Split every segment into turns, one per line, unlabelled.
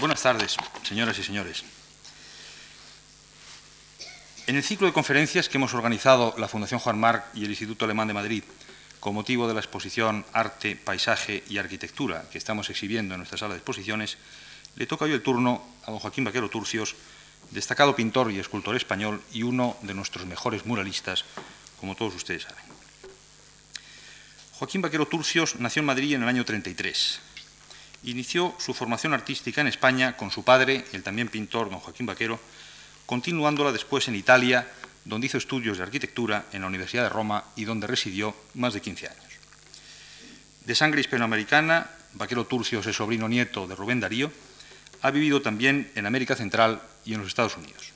Buenas tardes, señoras y señores. En el ciclo de conferencias que hemos organizado la Fundación Juan Marc y el Instituto Alemán de Madrid con motivo de la exposición Arte, Paisaje y Arquitectura que estamos exhibiendo en nuestra sala de exposiciones, le toca hoy el turno a don Joaquín Vaquero Turcios, destacado pintor y escultor español y uno de nuestros mejores muralistas, como todos ustedes saben. Joaquín Vaquero Turcios nació en Madrid en el año 33. Inició su formación artística en España con su padre, el también pintor don Joaquín Vaquero, continuándola después en Italia, donde hizo estudios de arquitectura en la Universidad de Roma y donde residió más de 15 años. De sangre hispanoamericana, Vaquero Turcios es sobrino nieto de Rubén Darío, ha vivido también en América Central y en los Estados Unidos.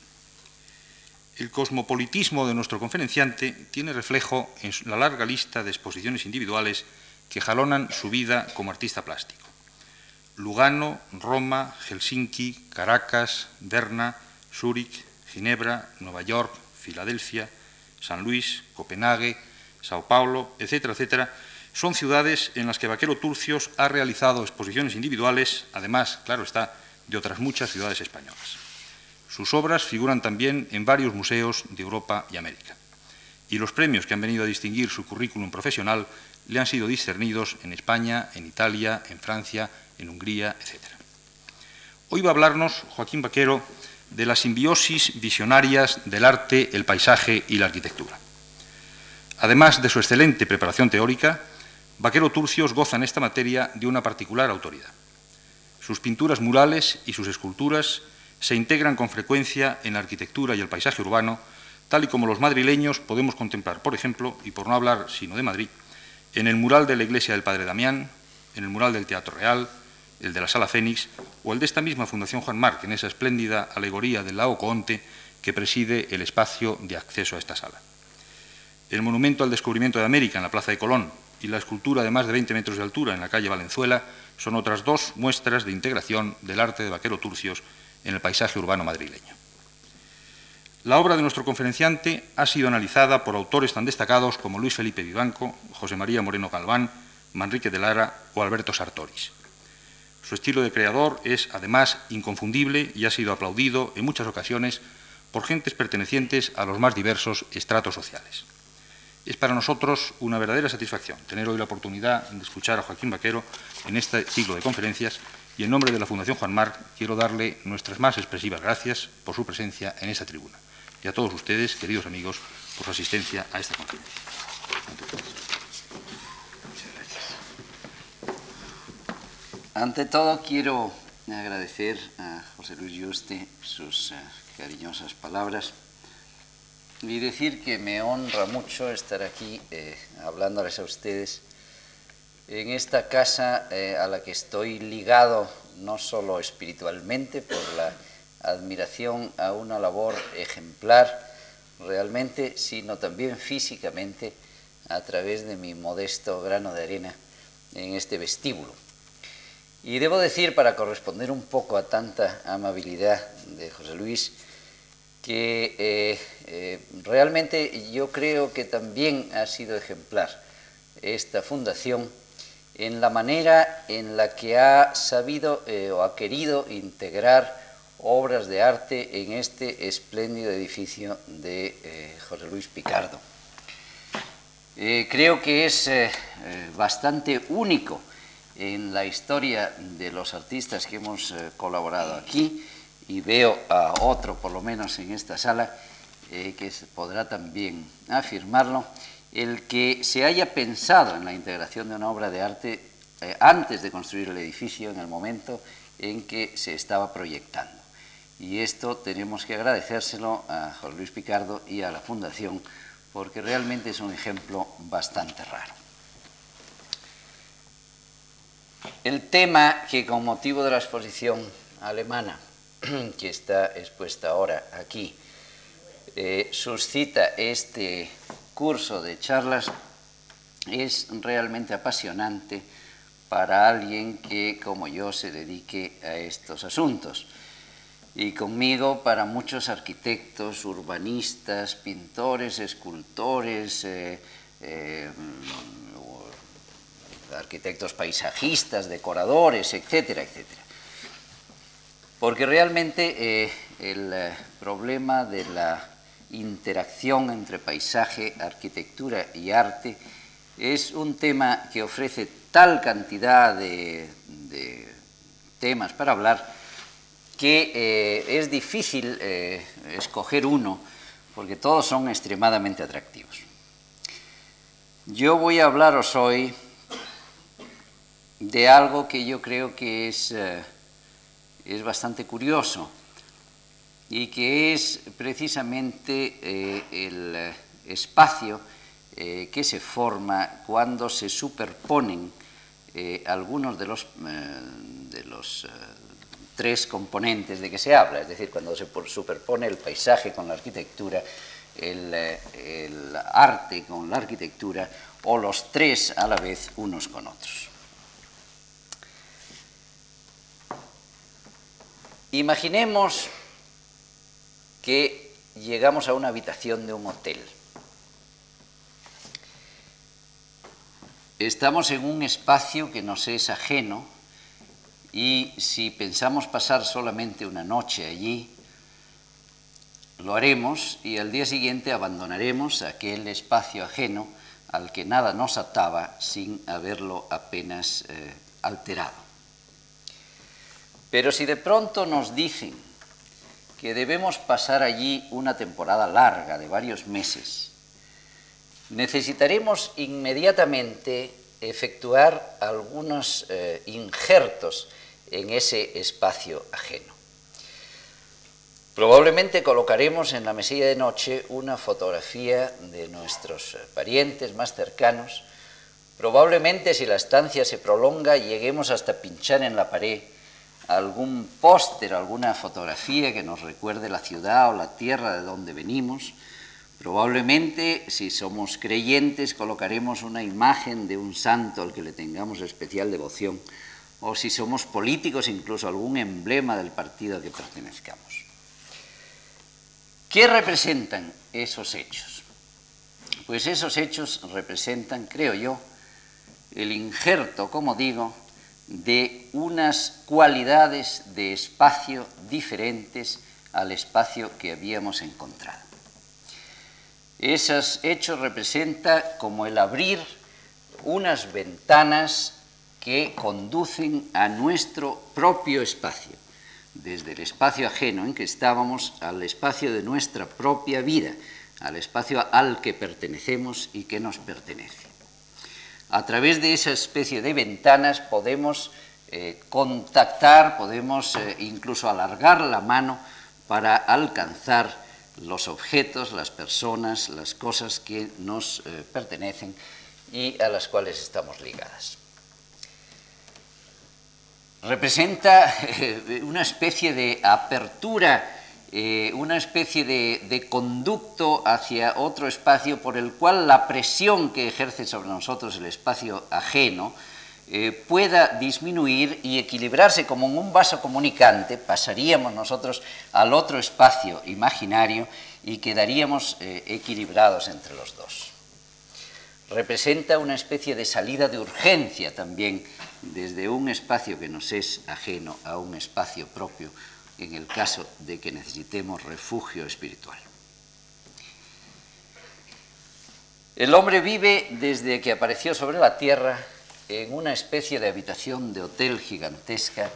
El cosmopolitismo de nuestro conferenciante tiene reflejo en la larga lista de exposiciones individuales que jalonan su vida como artista plástico. Lugano, Roma, Helsinki, Caracas, Berna, Zúrich, Ginebra, Nueva York, Filadelfia, San Luis, Copenhague, Sao Paulo, etcétera, etcétera, son ciudades en las que Vaquero Turcios ha realizado exposiciones individuales, además, claro está, de otras muchas ciudades españolas. Sus obras figuran también en varios museos de Europa y América. Y los premios que han venido a distinguir su currículum profesional le han sido discernidos en España, en Italia, en Francia, en Hungría, etc. Hoy va a hablarnos Joaquín Vaquero de las simbiosis visionarias del arte, el paisaje y la arquitectura. Además de su excelente preparación teórica, Vaquero Turcios goza en esta materia de una particular autoridad. Sus pinturas murales y sus esculturas se integran con frecuencia en la arquitectura y el paisaje urbano, tal y como los madrileños podemos contemplar, por ejemplo, y por no hablar sino de Madrid, en el mural de la iglesia del Padre Damián, en el mural del Teatro Real, el de la Sala Fénix, o el de esta misma Fundación Juan Marc, en esa espléndida alegoría del lago Coonte que preside el espacio de acceso a esta sala. El monumento al descubrimiento de América en la Plaza de Colón y la escultura de más de 20 metros de altura en la calle Valenzuela son otras dos muestras de integración del arte de Vaquero Turcios en el paisaje urbano madrileño. La obra de nuestro conferenciante ha sido analizada por autores tan destacados como Luis Felipe Vivanco, José María Moreno Galván, Manrique de Lara o Alberto Sartoris. Su estilo de creador es, además, inconfundible y ha sido aplaudido en muchas ocasiones por gentes pertenecientes a los más diversos estratos sociales. Es para nosotros una verdadera satisfacción tener hoy la oportunidad de escuchar a Joaquín Vaquero en este ciclo de conferencias y en nombre de la Fundación Juan Marc quiero darle nuestras más expresivas gracias por su presencia en esta tribuna y a todos ustedes, queridos amigos, por su asistencia a esta conferencia.
Ante todo quiero agradecer a José Luis Yuste sus uh, cariñosas palabras y decir que me honra mucho estar aquí eh, hablándoles a ustedes en esta casa eh, a la que estoy ligado no solo espiritualmente por la admiración a una labor ejemplar realmente, sino también físicamente a través de mi modesto grano de arena en este vestíbulo. Y debo decir, para corresponder un poco a tanta amabilidad de José Luis, que eh, eh, realmente yo creo que también ha sido ejemplar esta fundación en la manera en la que ha sabido eh, o ha querido integrar obras de arte en este espléndido edificio de José Luis Picardo. creo que es bastante único en la historia de los artistas que hemos eh, colaborado aquí y veo a otro, por lo menos en esta sala, eh, que podrá también afirmarlo, el que se haya pensado en la integración de una obra de arte eh, antes de construir el edificio, en el momento en que se estaba proyectando. Y esto tenemos que agradecérselo a José Luis Picardo y a la Fundación, porque realmente es un ejemplo bastante raro. El tema que con motivo de la exposición alemana que está expuesta ahora aquí eh, suscita este curso de charlas es realmente apasionante para alguien que, como yo, se dedique a estos asuntos. Y conmigo para muchos arquitectos, urbanistas, pintores, escultores, eh, eh, arquitectos paisajistas, decoradores, etcétera, etcétera. porque realmente eh, el eh, problema de la interacción entre paisaje, arquitectura y arte es un tema que ofrece tal cantidad de, temas para hablar que eh, es difícil escoger uno porque todos son extremadamente atractivos. Yo voy a hablaros hoy de algo que yo creo que es, eh, es bastante curioso y que es precisamente eh, el eh, espacio que se forma cuando se superponen algunos de los, de los tres componentes de que se habla, es decir, cuando se superpone el paisaje con la arquitectura, el, el arte con la arquitectura o los tres a la vez unos con otros. Imaginemos que llegamos a una habitación de un hotel. Estamos en un espacio que nos es ajeno y si pensamos pasar solamente una noche allí, lo haremos y al día siguiente abandonaremos aquel espacio ajeno al que nada nos ataba sin haberlo apenas eh, alterado. Pero si de pronto nos dicen que debemos pasar allí una temporada larga de varios meses, necesitaremos inmediatamente efectuar algunos eh, injertos en ese espacio ajeno. Probablemente colocaremos en la mesilla de noche una fotografía de nuestros parientes más cercanos. Probablemente si la estancia se prolonga lleguemos hasta pinchar en la pared algún póster, alguna fotografía que nos recuerde la ciudad o la tierra de donde venimos. Probablemente, si somos creyentes, colocaremos una imagen de un santo al que le tengamos especial devoción, o si somos políticos, incluso algún emblema del partido a que pertenezcamos. ¿Qué representan esos hechos? Pues esos hechos representan, creo yo, el injerto, como digo, de unas cualidades de espacio diferentes al espacio que habíamos encontrado. Esos hechos representan como el abrir unas ventanas que conducen a nuestro propio espacio, desde el espacio ajeno en que estábamos al espacio de nuestra propia vida, al espacio al que pertenecemos y que nos pertenece a través de esa especie de ventanas podemos eh, contactar, podemos eh, incluso alargar la mano para alcanzar los objetos, las personas, las cosas que nos eh, pertenecen y a las cuales estamos ligadas. Representa una especie de apertura eh, una especie de, conducto hacia otro espacio por el cual la presión que ejerce sobre nosotros el espacio ajeno eh, pueda disminuir y equilibrarse como en un vaso comunicante, pasaríamos nosotros al otro espacio imaginario y quedaríamos eh, equilibrados entre los dos. Representa una especie de salida de urgencia también desde un espacio que nos es ajeno a un espacio propio en el caso de que necesitemos refugio espiritual. El hombre vive desde que apareció sobre la tierra en una especie de habitación de hotel gigantesca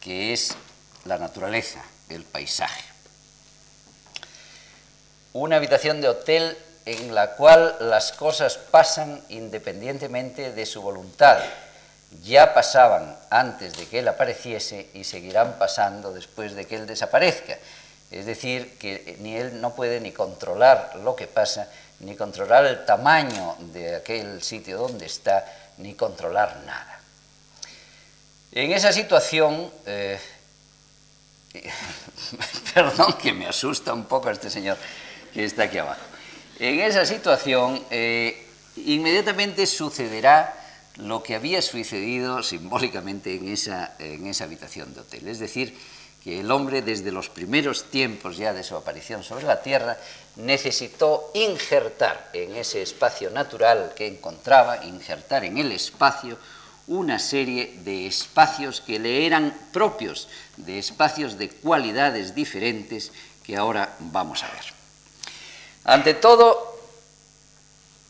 que es la naturaleza, el paisaje. Una habitación de hotel en la cual las cosas pasan independientemente de su voluntad, ya pasaban antes de que él apareciese y seguirán pasando después de que él desaparezca. Es decir, que ni él no puede ni controlar lo que pasa, ni controlar el tamaño de aquel sitio donde está, ni controlar nada. En esa situación, eh, perdón que me asusta un poco este señor que está aquí abajo, en esa situación eh, inmediatamente sucederá lo que había sucedido simbólicamente en esa, en esa habitación de hotel. Es decir, que el hombre desde los primeros tiempos ya de su aparición sobre la Tierra necesitó injertar en ese espacio natural que encontraba, injertar en el espacio una serie de espacios que le eran propios, de espacios de cualidades diferentes que ahora vamos a ver. Ante todo,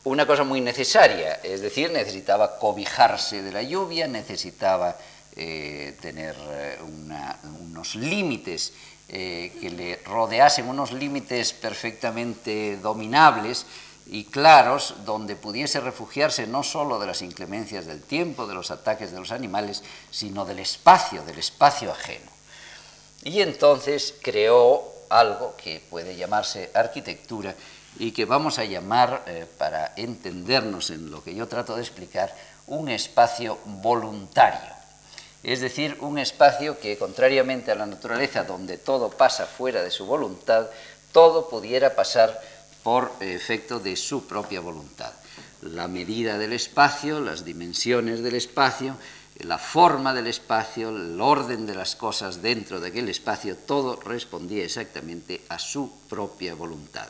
una cosa muy necesaria, es decir, necesitaba cobijarse de la lluvia, necesitaba eh, tener eh, unos límites eh, que le rodeasen, unos límites perfectamente dominables y claros, donde pudiese refugiarse no solo de las inclemencias del tiempo, de los ataques de los animales, sino del espacio, del espacio ajeno. Y entonces creó algo que puede llamarse arquitectura y que vamos a llamar, eh, para entendernos en lo que yo trato de explicar, un espacio voluntario. Es decir, un espacio que, contrariamente a la naturaleza, donde todo pasa fuera de su voluntad, todo pudiera pasar por efecto de su propia voluntad. La medida del espacio, las dimensiones del espacio, la forma del espacio, el orden de las cosas dentro de aquel espacio, todo respondía exactamente a su propia voluntad.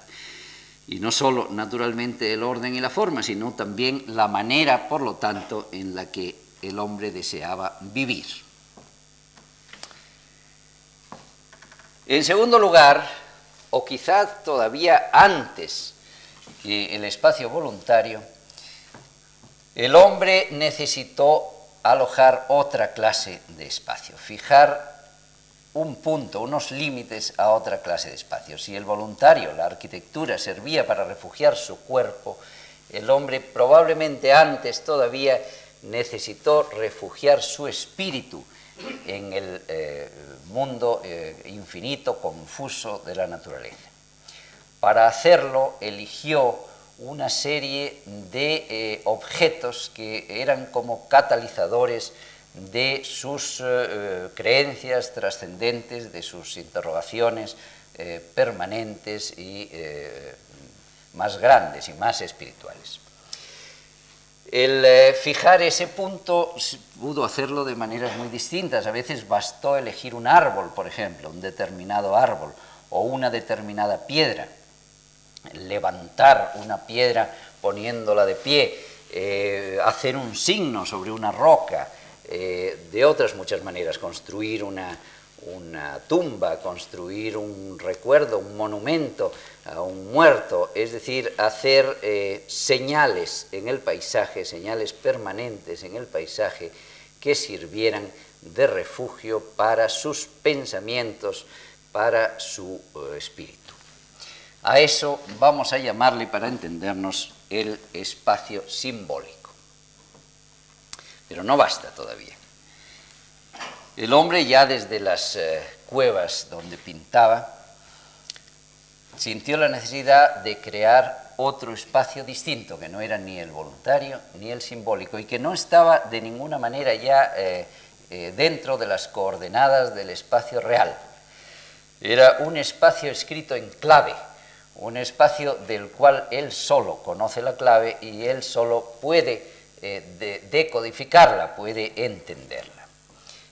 Y no solo, naturalmente, el orden y la forma, sino también la manera, por lo tanto, en la que el hombre deseaba vivir. En segundo lugar, o quizá todavía antes que el espacio voluntario, el hombre necesitó alojar otra clase de espacio, fijar un punto, unos límites a otra clase de espacio. Si el voluntario, la arquitectura, servía para refugiar su cuerpo, el hombre probablemente antes todavía necesitó refugiar su espíritu en el eh, mundo eh, infinito, confuso de la naturaleza. Para hacerlo eligió una serie de eh, objetos que eran como catalizadores de sus eh, eh, creencias trascendentes, de sus interrogaciones eh, permanentes y más grandes y más espirituales. El fijar ese punto pudo hacerlo de maneras muy distintas. A veces bastó elegir un árbol, por ejemplo, un determinado árbol o una determinada piedra. Levantar una piedra poniéndola de pie, hacer un signo sobre una roca, eh, de otras muchas maneras, construir una, tumba, construir un recuerdo, un monumento a un muerto, es decir, hacer eh, señales en el paisaje, señales permanentes en el paisaje que sirvieran de refugio para sus pensamientos, para su eh, espíritu. A eso vamos a llamarle, para entendernos, el espacio simbólico. Pero no basta todavía. El hombre ya desde las eh, cuevas donde pintaba sintió la necesidad de crear otro espacio distinto, que no era ni el voluntario ni el simbólico, y que no estaba de ninguna manera ya eh, eh, dentro de las coordenadas del espacio real. Era un espacio escrito en clave, un espacio del cual él solo conoce la clave y él solo puede eh, decodificarla, puede entenderla.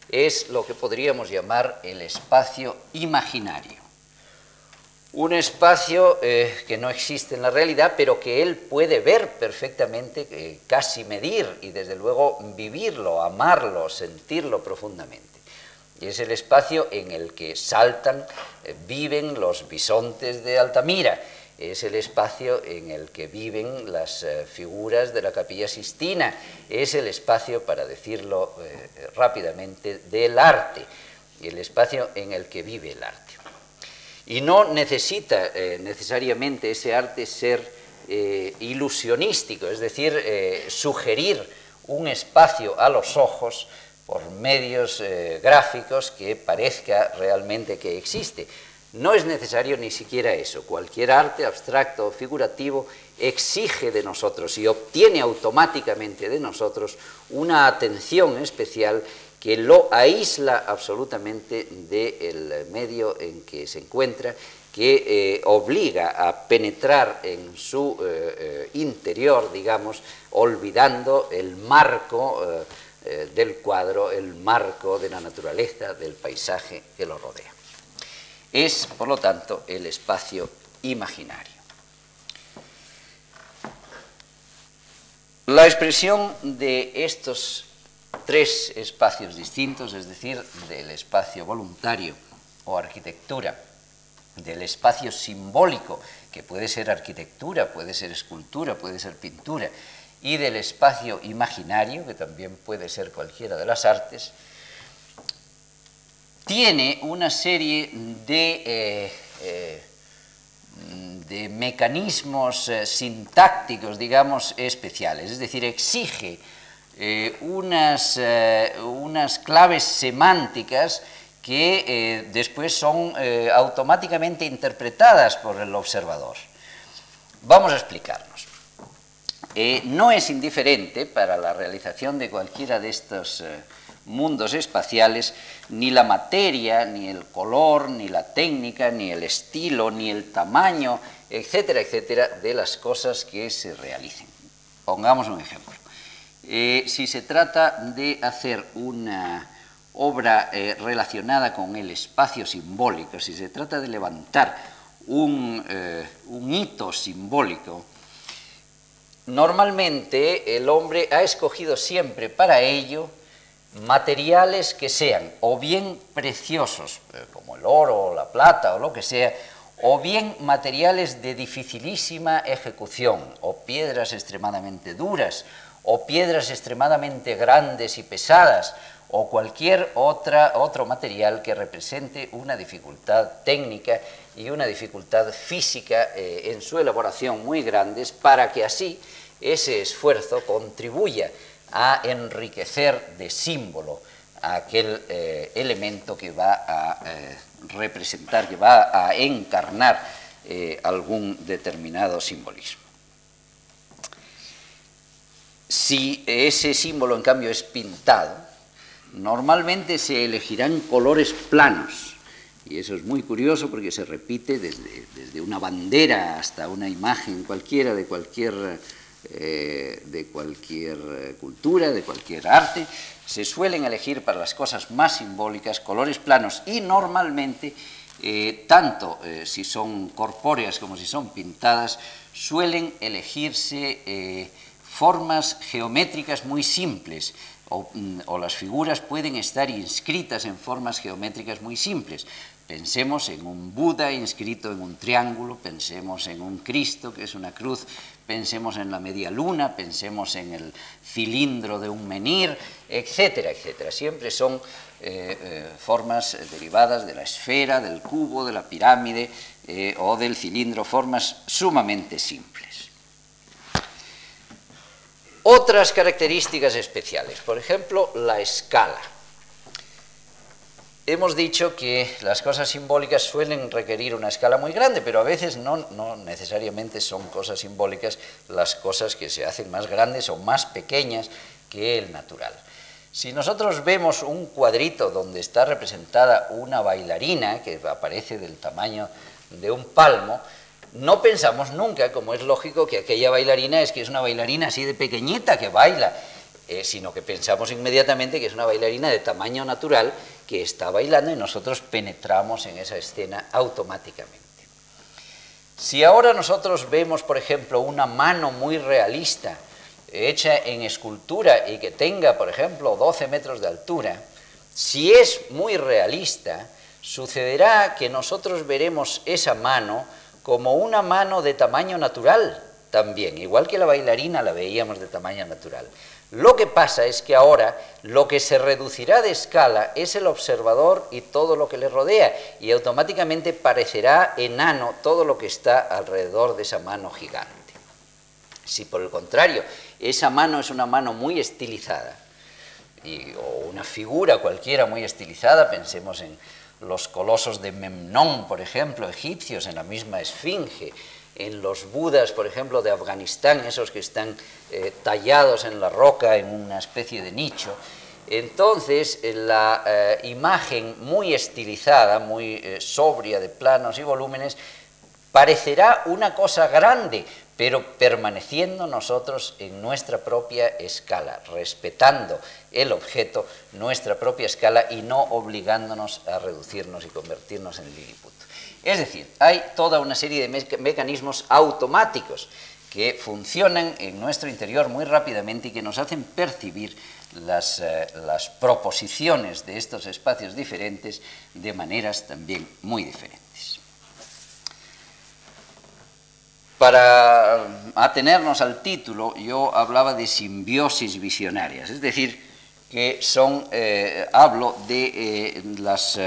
Es lo que podríamos llamar el espacio imaginario. Un espacio eh, que no existe en la realidad, pero que él puede ver perfectamente, eh, casi medir y desde luego vivirlo, amarlo, sentirlo profundamente. Y es el espacio en el que saltan, viven los bisontes de Altamira, es el espacio en el que viven las eh, figuras de la capilla sistina, es el espacio, para decirlo eh, rápidamente, del arte, el espacio en el que vive el arte. Y no necesita eh, necesariamente ese arte ser ilusionístico, es decir, sugerir un espacio a los ojos por medios gráficos que parezca realmente que existe no es necesario ni siquiera eso. Cualquier arte abstracto o figurativo exige de nosotros y obtiene automáticamente de nosotros una atención especial que lo aísla absolutamente del medio en que se encuentra, que eh, obliga a penetrar en su eh, eh, interior, digamos, olvidando el marco del cuadro, el marco de la naturaleza, del paisaje que lo rodea. Es, por lo tanto, el espacio imaginario. La expresión de estos tres espacios distintos, es decir, del espacio voluntario o arquitectura, del espacio simbólico, que puede ser arquitectura, puede ser escultura, puede ser pintura, y del espacio imaginario, que también puede ser cualquiera de las artes, tiene una serie de, eh, eh, de mecanismos eh, sintácticos, digamos, especiales, es decir, exige unas, unas, claves semánticas que después son automáticamente interpretadas por el observador. Vamos a explicarnos. no es indiferente para la realización de cualquiera de estos mundos espaciales, ni la materia, ni el color, ni la técnica, ni el estilo, ni el tamaño, etcétera, etcétera, de las cosas que se realicen. Pongamos un ejemplo. Eh, si se trata de hacer una obra eh, relacionada con el espacio simbólico, si se trata de levantar un, eh, un hito simbólico, normalmente el hombre ha escogido siempre para ello materiales que sean o bien preciosos, eh, como el oro o la plata o lo que sea, o bien materiales de dificilísima ejecución, o piedras extremadamente duras, o piedras extremadamente grandes y pesadas, o cualquier otra, otro material que represente una dificultad técnica y una dificultad física eh, en su elaboración muy grandes, para que así ese esfuerzo contribuya a enriquecer de símbolo aquel eh, elemento que va a eh, representar, que va a encarnar eh, algún determinado simbolismo. Si ese símbolo, en cambio, es pintado, normalmente se elegirán colores planos, y eso es muy curioso porque se repite desde, desde una bandera hasta una imagen cualquiera de cualquier eh, de cualquier eh, cultura, de cualquier arte, se suelen elegir para las cosas más simbólicas colores planos y normalmente, eh, tanto si son corpóreas como si son pintadas, suelen elegirse formas geométricas muy simples, mm, o, las figuras pueden estar inscritas en formas geométricas muy simples. Pensemos en un Buda inscrito en un triángulo, pensemos en un Cristo que es una cruz pensemos en la media luna, pensemos en el cilindro de un menir, etcétera, etcétera. Siempre son eh, eh, formas derivadas de la esfera, del cubo, de la pirámide eh, o del cilindro, formas sumamente simples. Otras características especiales, por ejemplo, la escala. Hemos dicho que las cosas simbólicas suelen requerir una escala muy grande, pero a veces no, necesariamente son cosas simbólicas las cosas que se hacen más grandes o más pequeñas que el natural. Si nosotros vemos un cuadrito donde está representada una bailarina que aparece del tamaño de un palmo, no pensamos nunca, como es lógico, que aquella bailarina es que es una bailarina así de pequeñita que baila, eh, sino que pensamos inmediatamente que es una bailarina de tamaño natural que está bailando y nosotros penetramos en esa escena automáticamente. Si ahora nosotros vemos, por ejemplo, una mano muy realista, hecha en escultura y que tenga, por ejemplo, 12 metros de altura, si es muy realista, sucederá que nosotros veremos esa mano como una mano de tamaño natural también, igual que la bailarina la veíamos de tamaño natural. Lo que pasa es que ahora lo que se reducirá de escala es el observador y todo lo que le rodea y automáticamente parecerá enano todo lo que está alrededor de esa mano gigante. Si por el contrario esa mano es una mano muy estilizada o una figura cualquiera muy estilizada, pensemos en los colosos de Memnón, por ejemplo, egipcios, en la misma esfinge, en los budas, por ejemplo, de Afganistán, esos que están eh, tallados en la roca en una especie de nicho. Entonces, la eh, imagen muy estilizada, muy eh, sobria de planos y volúmenes, parecerá una cosa grande, pero permaneciendo nosotros en nuestra propia escala, respetando el objeto, nuestra propia escala y no obligándonos a reducirnos y convertirnos en. Es decir, hay toda una serie de mecanismos automáticos que funcionan en nuestro interior muy rápidamente y que nos hacen percibir las, eh, proposiciones de estos espacios diferentes de maneras también muy diferentes. Para atenernos al título, yo hablaba de simbiosis visionarias, es decir, que son, eh, hablo de eh, las,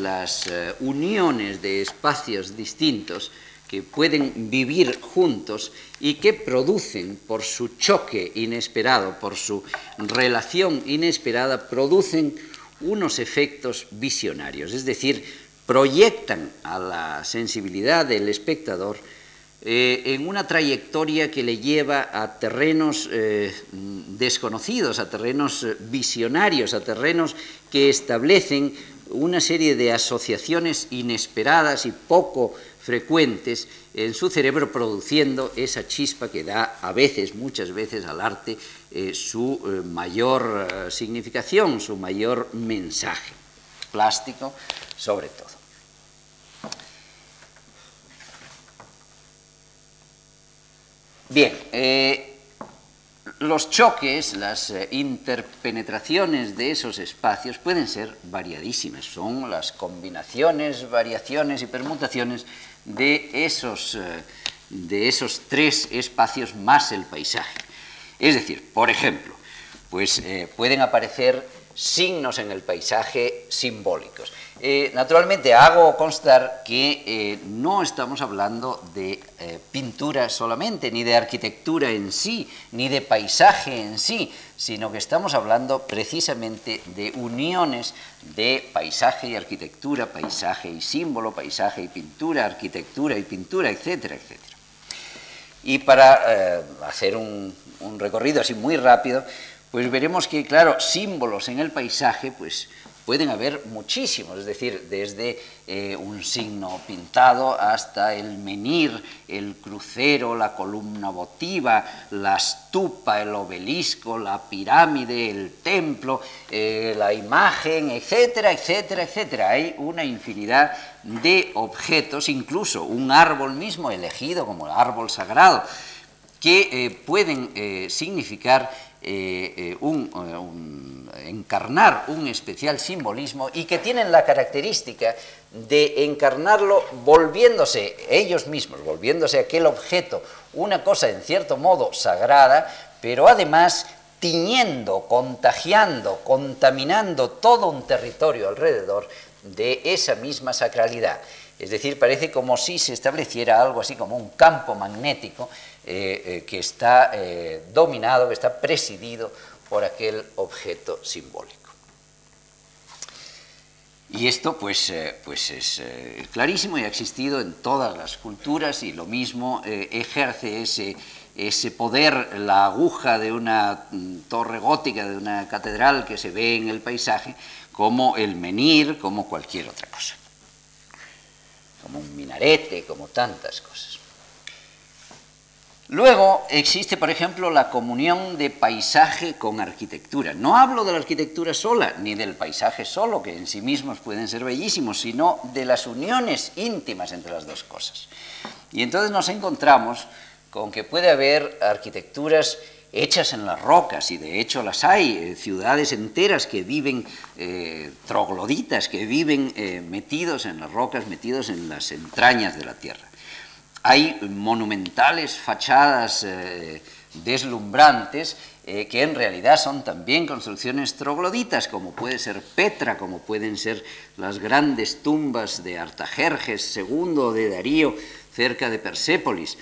las uniones de espacios distintos que pueden vivir juntos y que producen, por su choque inesperado, por su relación inesperada, producen unos efectos visionarios, es decir, proyectan a la sensibilidad del espectador eh, en una trayectoria que le lleva a terrenos eh, desconocidos, a terrenos visionarios, a terrenos que establecen una serie de asociaciones inesperadas y poco frecuentes en su cerebro produciendo esa chispa que da a veces, muchas veces al arte eh, su eh, mayor eh, significación, su mayor mensaje, plástico sobre todo. Bien, los choques, las interpenetraciones de esos espacios pueden ser variadísimas, son las combinaciones, variaciones y permutaciones de esos, eh, de esos tres espacios más el paisaje. Es decir, por ejemplo, pues eh, pueden aparecer signos en el paisaje simbólicos. Eh, naturalmente hago constar que eh, no estamos hablando de eh, pintura solamente, ni de arquitectura en sí, ni de paisaje en sí, sino que estamos hablando precisamente de uniones de paisaje y arquitectura, paisaje y símbolo, paisaje y pintura, arquitectura y pintura, etcétera, etcétera. Y para hacer un, un recorrido así muy rápido, pues veremos que, claro, símbolos en el paisaje, pues pueden haber muchísimos, es decir, desde eh, un signo pintado hasta el menir, el crucero, la columna votiva, la estupa, el obelisco, la pirámide, el templo, eh, la imagen, etcétera, etcétera, etcétera. Hay una infinidad de objetos, incluso un árbol mismo elegido como árbol sagrado, que eh, pueden significar un encarnar un especial simbolismo y que tienen la característica de encarnarlo volviéndose ellos mismos, volviéndose aquel objeto, una cosa en cierto modo sagrada, pero además tiñendo, contagiando, contaminando todo un territorio alrededor de esa misma sacralidad. Es decir, parece como si se estableciera algo así como un campo magnético eh, eh, que está eh, dominado, que está presidido por aquel objeto simbólico. Y esto pues, pues es clarísimo y ha existido en todas las culturas y lo mismo ejerce ese, ese poder la aguja de una mm, torre gótica, de una catedral que se ve en el paisaje, como el menir, como cualquier otra cosa, como un minarete, como tantas cosas. Luego existe, por ejemplo, la comunión de paisaje con arquitectura. No hablo de la arquitectura sola, ni del paisaje solo, que en sí mismos pueden ser bellísimos, sino de las uniones íntimas entre las dos cosas. Y entonces nos encontramos con que puede haber arquitecturas hechas en las rocas, y de hecho las hay, eh, ciudades enteras que viven eh, trogloditas, que viven eh, metidos en las rocas, metidos en las entrañas de la tierra. Hay monumentales fachadas eh, deslumbrantes eh, que en realidad son también construcciones trogloditas, como puede ser Petra, como pueden ser las grandes tumbas de Artajerjes II o de Darío cerca de Persépolis,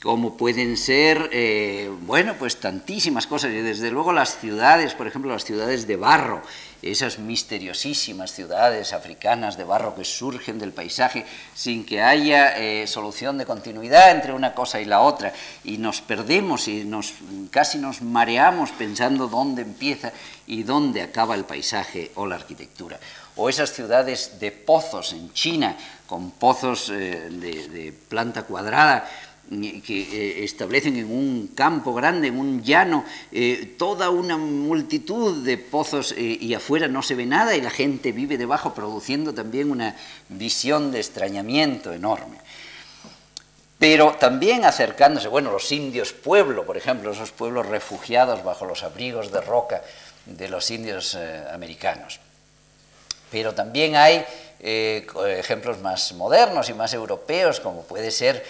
como pueden ser, eh, bueno, pues tantísimas cosas, y desde luego las ciudades, por ejemplo, las ciudades de barro, esas misteriosísimas ciudades africanas de barro que surgen del paisaje sin que haya eh, solución de continuidad entre una cosa y la otra, y nos perdemos y nos, casi nos mareamos pensando dónde empieza y dónde acaba el paisaje o la arquitectura. O esas ciudades de pozos en China, con pozos eh, de planta cuadrada, que eh, establecen en un campo grande, en un llano, eh, toda una multitud de pozos eh, y afuera no se ve nada y la gente vive debajo produciendo también una visión de extrañamiento enorme. Pero también acercándose, bueno, los indios pueblo, por ejemplo, esos pueblos refugiados bajo los abrigos de roca de los indios eh, americanos. Pero también hay eh, ejemplos más modernos y más europeos, como puede ser,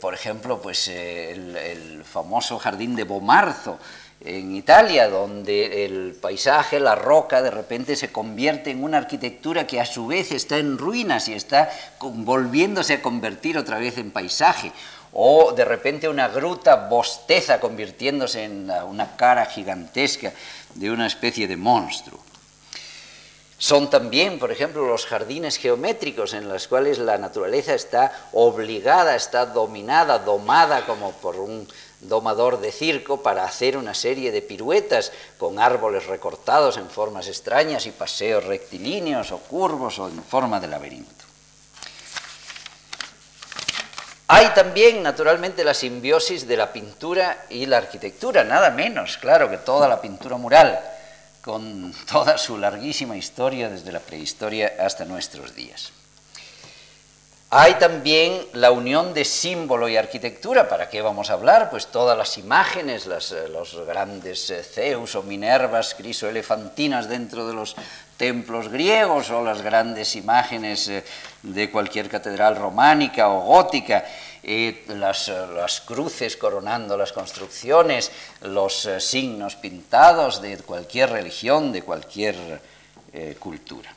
por ejemplo, pues, el, el, famoso jardín de Bomarzo en Italia, donde el paisaje, la roca, de repente se convierte en una arquitectura que a su vez está en ruinas y está volviéndose a convertir otra vez en paisaje o de repente una gruta bosteza convirtiéndose en una cara gigantesca de una especie de monstruo. Son también, por ejemplo, los jardines geométricos en los cuales la naturaleza está obligada, está dominada, domada como por un domador de circo para hacer una serie de piruetas con árboles recortados en formas extrañas y paseos rectilíneos o curvos o en forma de laberinto. Hay también, naturalmente, la simbiosis de la pintura y la arquitectura, nada menos, claro, que toda la pintura mural, con toda su larguísima historia desde la prehistoria hasta nuestros días. Hay también la unión de símbolo y arquitectura. ¿Para qué vamos a hablar? Pues todas las imágenes, eh, los grandes eh, Zeus o Minervas crisoelefantinas dentro de los templos griegos o las grandes imágenes eh, de cualquier catedral románica o gótica, las, las, cruces coronando las construcciones, los signos pintados de cualquier religión, de cualquier cultura.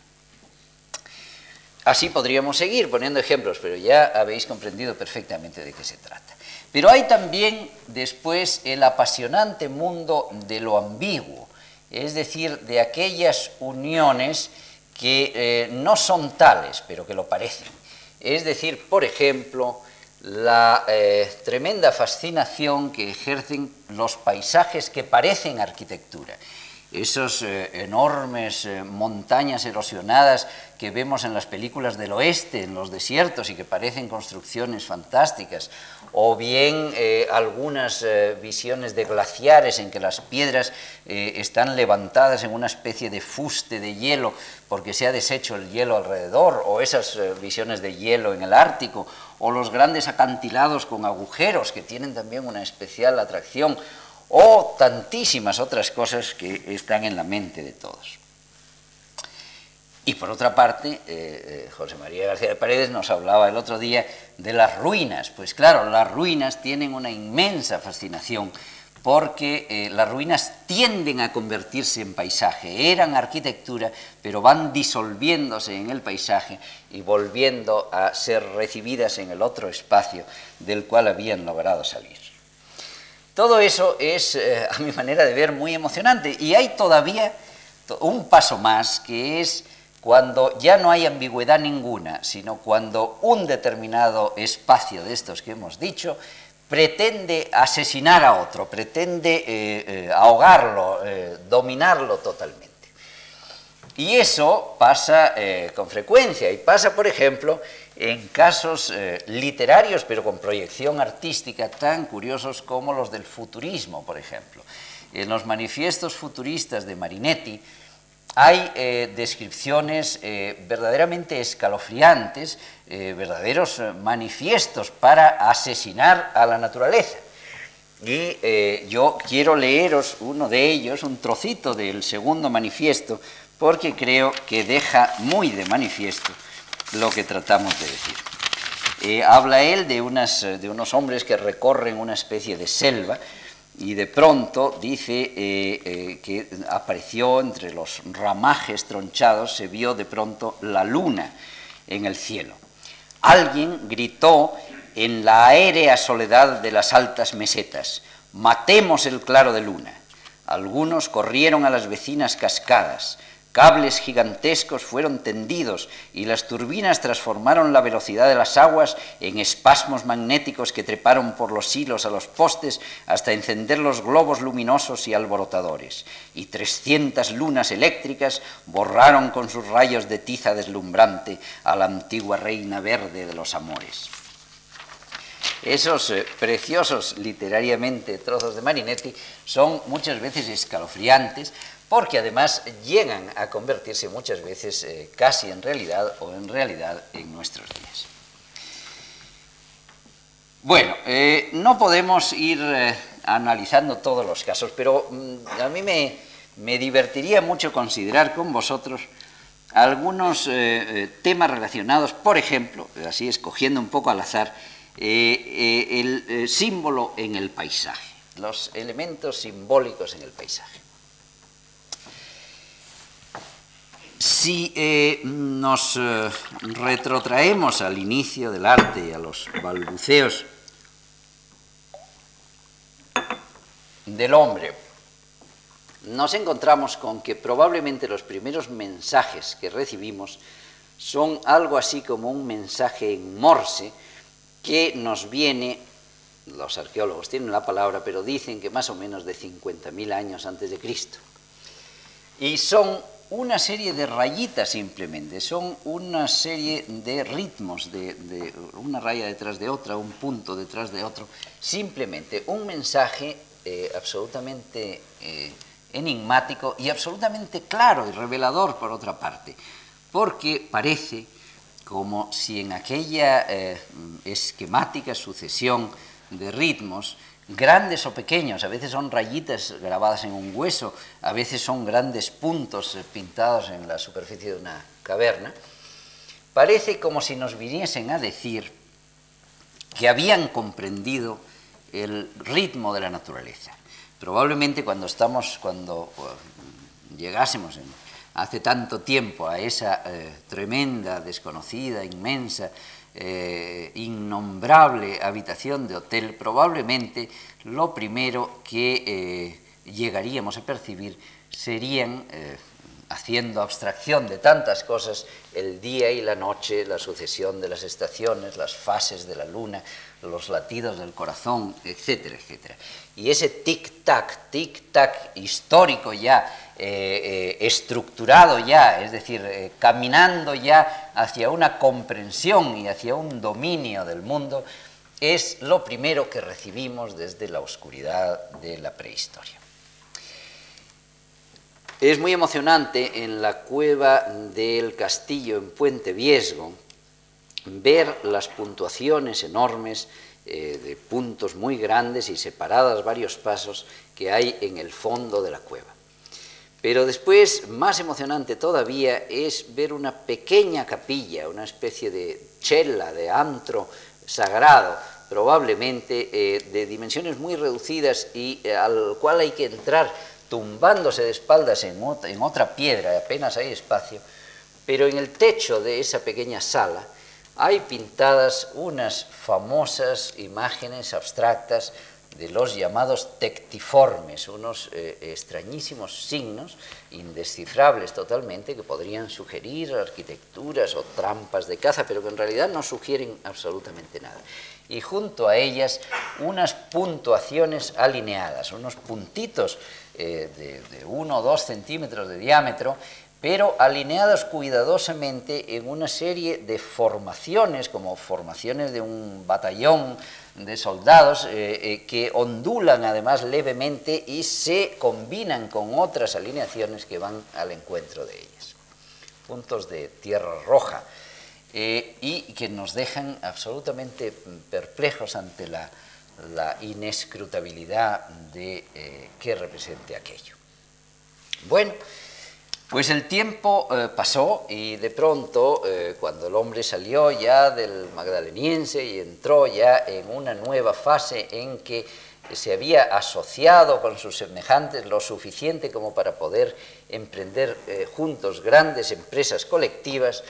Así podríamos seguir poniendo ejemplos, pero ya habéis comprendido perfectamente de qué se trata. Pero hay también después el apasionante mundo de lo ambiguo, es decir, de aquellas uniones que eh, no son tales, pero que lo parecen. Es decir, por ejemplo, la eh, tremenda fascinación que ejercen los paisajes que parecen arquitectura. Esas eh, enormes eh, montañas erosionadas que vemos en las películas del oeste, en los desiertos y que parecen construcciones fantásticas, o bien algunas visiones de glaciares en que las piedras están levantadas en una especie de fuste de hielo porque se ha deshecho el hielo alrededor, o esas visiones de hielo en el Ártico, o los grandes acantilados con agujeros que tienen también una especial atracción, o tantísimas otras cosas que están en la mente de todos. Y por otra parte, eh, eh, José María García de Paredes nos hablaba el otro día de las ruinas. Pues claro, las ruinas tienen una inmensa fascinación porque eh, las ruinas tienden a convertirse en paisaje, eran arquitectura, pero van disolviéndose en el paisaje y volviendo a ser recibidas en el otro espacio del cual habían logrado salir. Todo eso es, eh, a mi manera de ver, muy emocionante. Y hay todavía un paso más, que es cuando ya no hay ambigüedad ninguna, sino cuando un determinado espacio de estos que hemos dicho pretende asesinar a otro, pretende eh, eh, ahogarlo, dominarlo totalmente. Y eso pasa con frecuencia, y pasa, por ejemplo, en casos eh, literarios, pero con proyección artística tan curiosos como los del futurismo, por ejemplo. En los manifiestos futuristas de Marinetti hay eh, descripciones eh, verdaderamente escalofriantes, verdaderos manifiestos para asesinar a la naturaleza. Y yo quiero leeros uno de ellos, un trocito del segundo manifiesto, porque creo que deja muy de manifiesto lo que tratamos de decir. Eh, habla él de, unas, de unos hombres que recorren una especie de selva y de pronto dice eh, eh, que apareció entre los ramajes tronchados, se vio de pronto la luna en el cielo. Alguien gritó en la aérea soledad de las altas mesetas, matemos el claro de luna. Algunos corrieron a las vecinas cascadas, Cables gigantescos fueron tendidos y las turbinas transformaron la velocidad de las aguas en espasmos magnéticos que treparon por los hilos a los postes hasta encender los globos luminosos y alborotadores. Y trescientas lunas eléctricas borraron con sus rayos de tiza deslumbrante a la antigua reina verde de los amores. Esos eh, preciosos literariamente trozos de Marinetti son muchas veces escalofriantes porque además llegan a convertirse muchas veces eh, casi en realidad o en realidad en nuestros días. Bueno, eh, no podemos ir eh, analizando todos los casos, pero mm, a mí me, me divertiría mucho considerar con vosotros algunos temas relacionados, por ejemplo, así escogiendo un poco al azar, el símbolo en el paisaje, los elementos simbólicos en el paisaje. Si nos retrotraemos al inicio del arte y a los balbuceos del hombre, nos encontramos con que probablemente los primeros mensajes que recibimos son algo así como un mensaje en morse que nos viene, los arqueólogos tienen la palabra, pero dicen que más o menos de 50.000 años antes de Cristo. Y son una serie de rayitas simplemente, son una serie de ritmos, de, una raya detrás de otra, un punto detrás de otro, simplemente un mensaje eh, absolutamente... Eh, enigmático y absolutamente claro y revelador por otra parte, porque parece como si en aquella eh, esquemática sucesión de ritmos, grandes o pequeños, a veces son rayitas grabadas en un hueso, a veces son grandes puntos eh, pintados en la superficie de una caverna, parece como si nos viniesen a decir que habían comprendido el ritmo de la naturaleza. Probablemente cuando estamos, cuando llegásemos hace tanto tiempo a esa eh, tremenda, desconocida, inmensa, eh, innombrable habitación de hotel, probablemente lo primero que eh, llegaríamos a percibir serían haciendo abstracción de tantas cosas, el día y la noche, la sucesión de las estaciones, las fases de la luna, los latidos del corazón, etcétera, etcétera. Y ese tic-tac, tic-tac histórico ya, eh, eh, estructurado ya, es decir, eh, caminando ya hacia una comprensión y hacia un dominio del mundo, es lo primero que recibimos desde la oscuridad de la prehistoria. Es muy emocionante en la cueva del castillo en Puente Viesgo ver las puntuaciones enormes de puntos muy grandes y separadas varios pasos que hay en el fondo de la cueva. Pero después, más emocionante todavía, es ver una pequeña capilla, una especie de chela, de antro sagrado, probablemente eh, de dimensiones muy reducidas y eh, al cual hay que entrar tumbándose de espaldas en otra, piedra, apenas hay espacio, pero en el techo de esa pequeña sala hay pintadas unas famosas imágenes abstractas de los llamados tectiformes, unos eh, extrañísimos signos, indescifrables totalmente, que podrían sugerir arquitecturas o trampas de caza, pero que en realidad no sugieren absolutamente nada. Y junto a ellas unas puntuaciones alineadas, unos puntitos eh, de, uno o dos centímetros de diámetro, pero alineadas cuidadosamente en una serie de formaciones, como formaciones de un batallón de soldados, eh, eh, que ondulan además levemente y se combinan con otras alineaciones que van al encuentro de ellas. Puntos de tierra roja y que nos dejan absolutamente perplejos ante la inescrutabilidad de eh, qué represente aquello. Bueno, pues el tiempo eh, pasó y de pronto, eh, cuando el hombre salió ya del magdaleniense y entró ya en una nueva fase en que se había asociado con sus semejantes lo suficiente como para poder emprender juntos grandes empresas colectivas,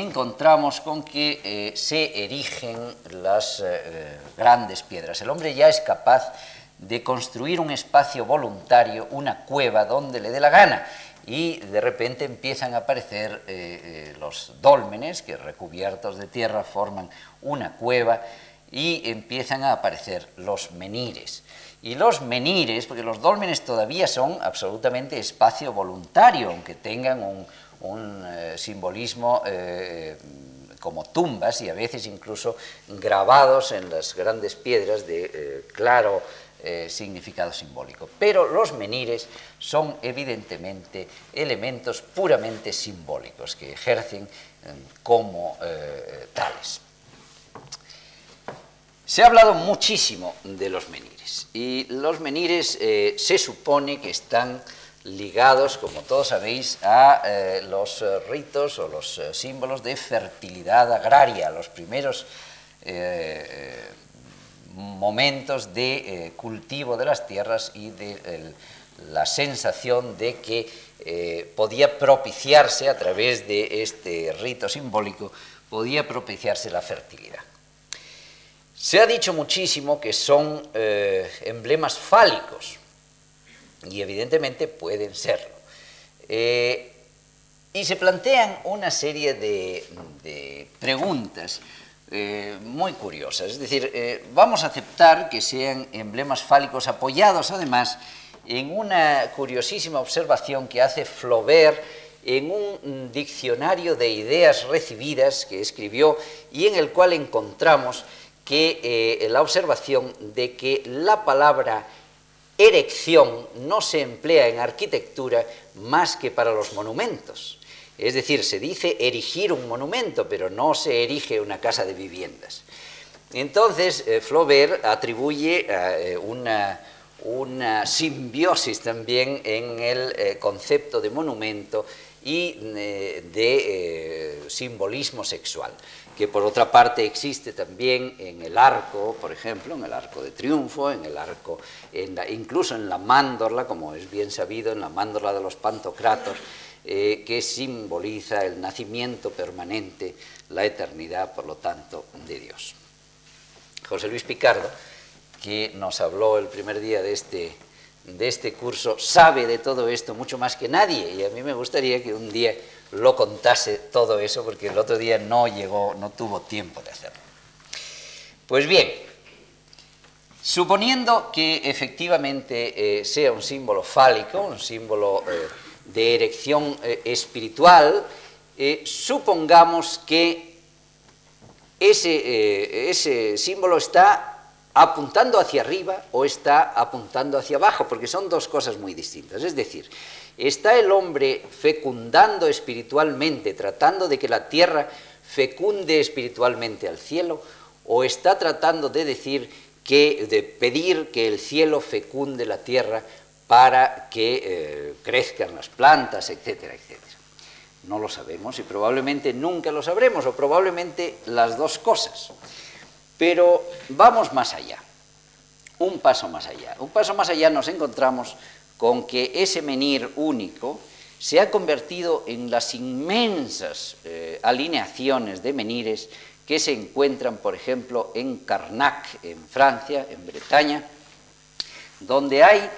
encontramos con que eh, se erigen las eh, grandes piedras. El hombre ya es capaz de construir un espacio voluntario, una cueva donde le dé la gana. Y de repente empiezan a aparecer eh, los dólmenes, que recubiertos de tierra forman una cueva, y empiezan a aparecer los menires. Y los menires, porque los dólmenes todavía son absolutamente espacio voluntario, aunque tengan un, eh, simbolismo eh, como tumbas y a veces incluso grabados en las grandes piedras de eh, significado simbólico. Pero los menires son evidentemente elementos puramente simbólicos que ejercen como tales. Se ha hablado muchísimo de los menires y los menires se supone que están ligados, como todos sabéis, a eh, los eh, ritos o los eh, símbolos de fertilidad agraria, los primeros momentos de cultivo de las tierras y de la sensación de que podía propiciarse a través de este rito simbólico, podía propiciarse la fertilidad. Se ha dicho muchísimo que son emblemas fálicos, y evidentemente pueden serlo. Eh, y se plantean una serie de, preguntas eh, muy curiosas. Es decir, eh, vamos a aceptar que sean emblemas fálicos apoyados además en una curiosísima observación que hace Flaubert en un diccionario de ideas recibidas que escribió y en el cual encontramos que la observación de que la palabra erección no se emplea en arquitectura más que para los monumentos. Es decir, se dice erigir un monumento, pero no se erige una casa de viviendas. Entonces, eh, Flaubert atribuye eh, una, simbiosis también en el eh, concepto de monumento y de simbolismo sexual que por otra parte existe también en el arco, por ejemplo, en el arco de triunfo, en el arco, incluso en la mándorla, como es bien sabido, en la mándorla de los pantocratos, eh, que simboliza el nacimiento permanente, la eternidad, por lo tanto, de Dios. José Luis Picardo, que nos habló el primer día de este, de este curso, sabe de todo esto mucho más que nadie, y a mí me gustaría que un día lo contase todo eso, porque el otro día no llegó, no tuvo tiempo de hacerlo. Pues bien, suponiendo que efectivamente eh, sea un símbolo fálico, un símbolo eh, de erección eh, espiritual, supongamos que ese, ese símbolo está apuntando hacia arriba o está apuntando hacia abajo, porque son dos cosas muy distintas. Es decir, ¿Está el hombre fecundando espiritualmente, tratando de que la tierra fecunde espiritualmente al cielo? ¿O está tratando de decir que, de pedir que el cielo fecunde la tierra para que eh, crezcan las plantas, etcétera, etcétera? No lo sabemos y probablemente nunca lo sabremos, o probablemente las dos cosas. Pero vamos más allá, un paso más allá. Un paso más allá nos encontramos con que ese menir único se ha convertido en las inmensas eh, alineaciones de menires que se encuentran, por ejemplo, en Carnac, en Francia, en Bretaña, donde hay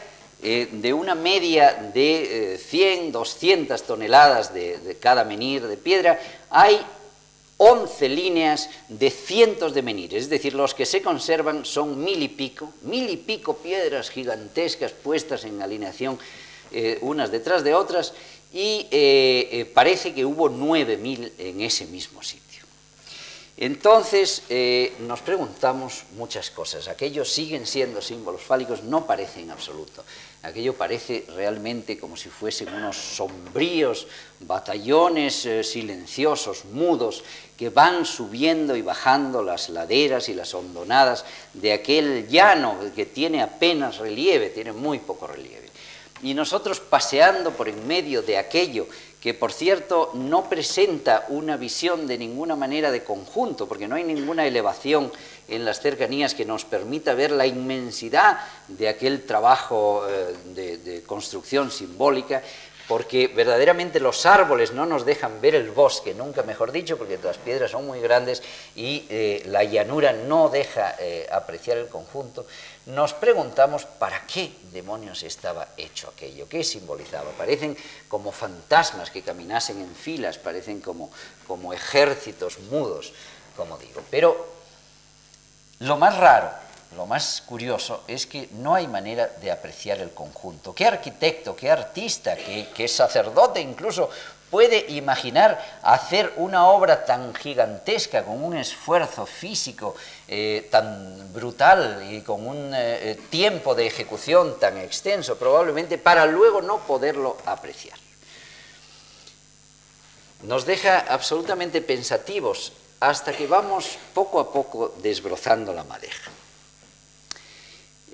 eh, de una media de 100, eh, 200 toneladas de, cada menir de piedra, hay 11 líneas de cientos de menires, es decir, los que se conservan son mil y pico, mil y pico piedras gigantescas puestas en alineación eh, unas detrás de otras y eh, parece que hubo nueve mil en ese mismo sitio. Entonces nos preguntamos muchas cosas. Aquellos siguen siendo símbolos fálicos, no parece en absoluto. Aquello parece realmente como si fuesen unos sombríos batallones silenciosos, mudos, que van subiendo y bajando las laderas y las hondonadas de aquel llano que tiene apenas relieve, tiene muy poco relieve. Y nosotros paseando por en medio de aquello que por cierto no presenta una visión de ninguna manera de conjunto, porque no hay ninguna elevación en las cercanías que nos permita ver la inmensidad de aquel trabajo eh, de, construcción simbólica, porque verdaderamente los árboles no nos dejan ver el bosque, nunca mejor dicho, porque las piedras son muy grandes y eh, la llanura no deja eh, apreciar el conjunto, nos preguntamos para qué demonios estaba hecho aquello, qué simbolizaba. Parecen como fantasmas que caminasen en filas, parecen como, como ejércitos mudos, como digo. Pero lo más raro lo más curioso es que no hay manera de apreciar el conjunto. ¿Qué arquitecto, qué artista, qué, sacerdote incluso puede imaginar hacer una obra tan gigantesca, con un esfuerzo físico eh, tan brutal y con un eh, eh, tiempo de ejecución tan extenso, probablemente, para luego no poderlo apreciar? Nos deja absolutamente pensativos hasta que vamos poco a poco desbrozando la madeja.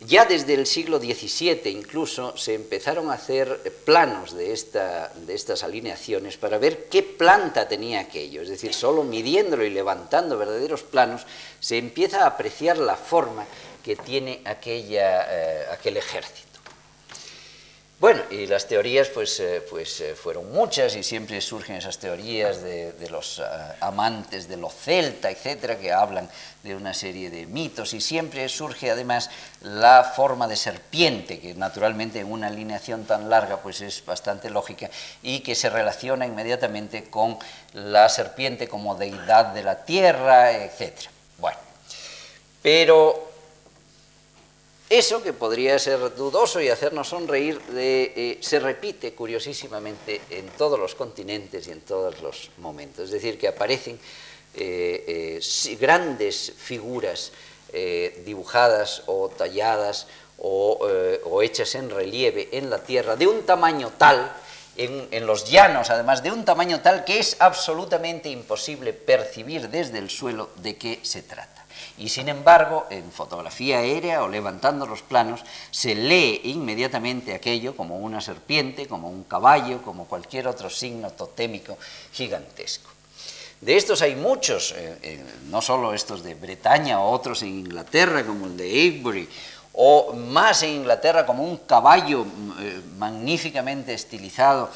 Ya desde el siglo XVII incluso se empezaron a hacer planos de, esta, de estas alineaciones para ver qué planta tenía aquello. Es decir, solo midiéndolo y levantando verdaderos planos se empieza a apreciar la forma que tiene aquella, eh, aquel ejército. Bueno, y las teorías pues, eh, pues eh, fueron muchas y siempre surgen esas teorías de, los amantes de lo celta, etcétera, que hablan de una serie de mitos y siempre surge además la forma de serpiente, que naturalmente en una alineación tan larga pues es bastante lógica y que se relaciona inmediatamente con la serpiente como deidad de la tierra, etcétera. Bueno, pero eso, que podría ser dudoso y hacernos sonreír, eh, se repite curiosísimamente en todos los continentes y en todos los momentos. Es decir, que aparecen eh, eh, grandes figuras dibujadas o talladas o, hechas en relieve en la tierra de un tamaño tal, en, los llanos además, de un tamaño tal que es absolutamente imposible percibir desde el suelo de qué se trata. Y sin embargo, en fotografía aérea o levantando los planos, se lee inmediatamente aquello como una serpiente, como un caballo, como cualquier otro signo totémico gigantesco. De estos hay muchos, eh, eh, no solo estos de Bretaña o otros en Inglaterra, como el de Avebury, o más en Inglaterra como un caballo eh, magníficamente estilizado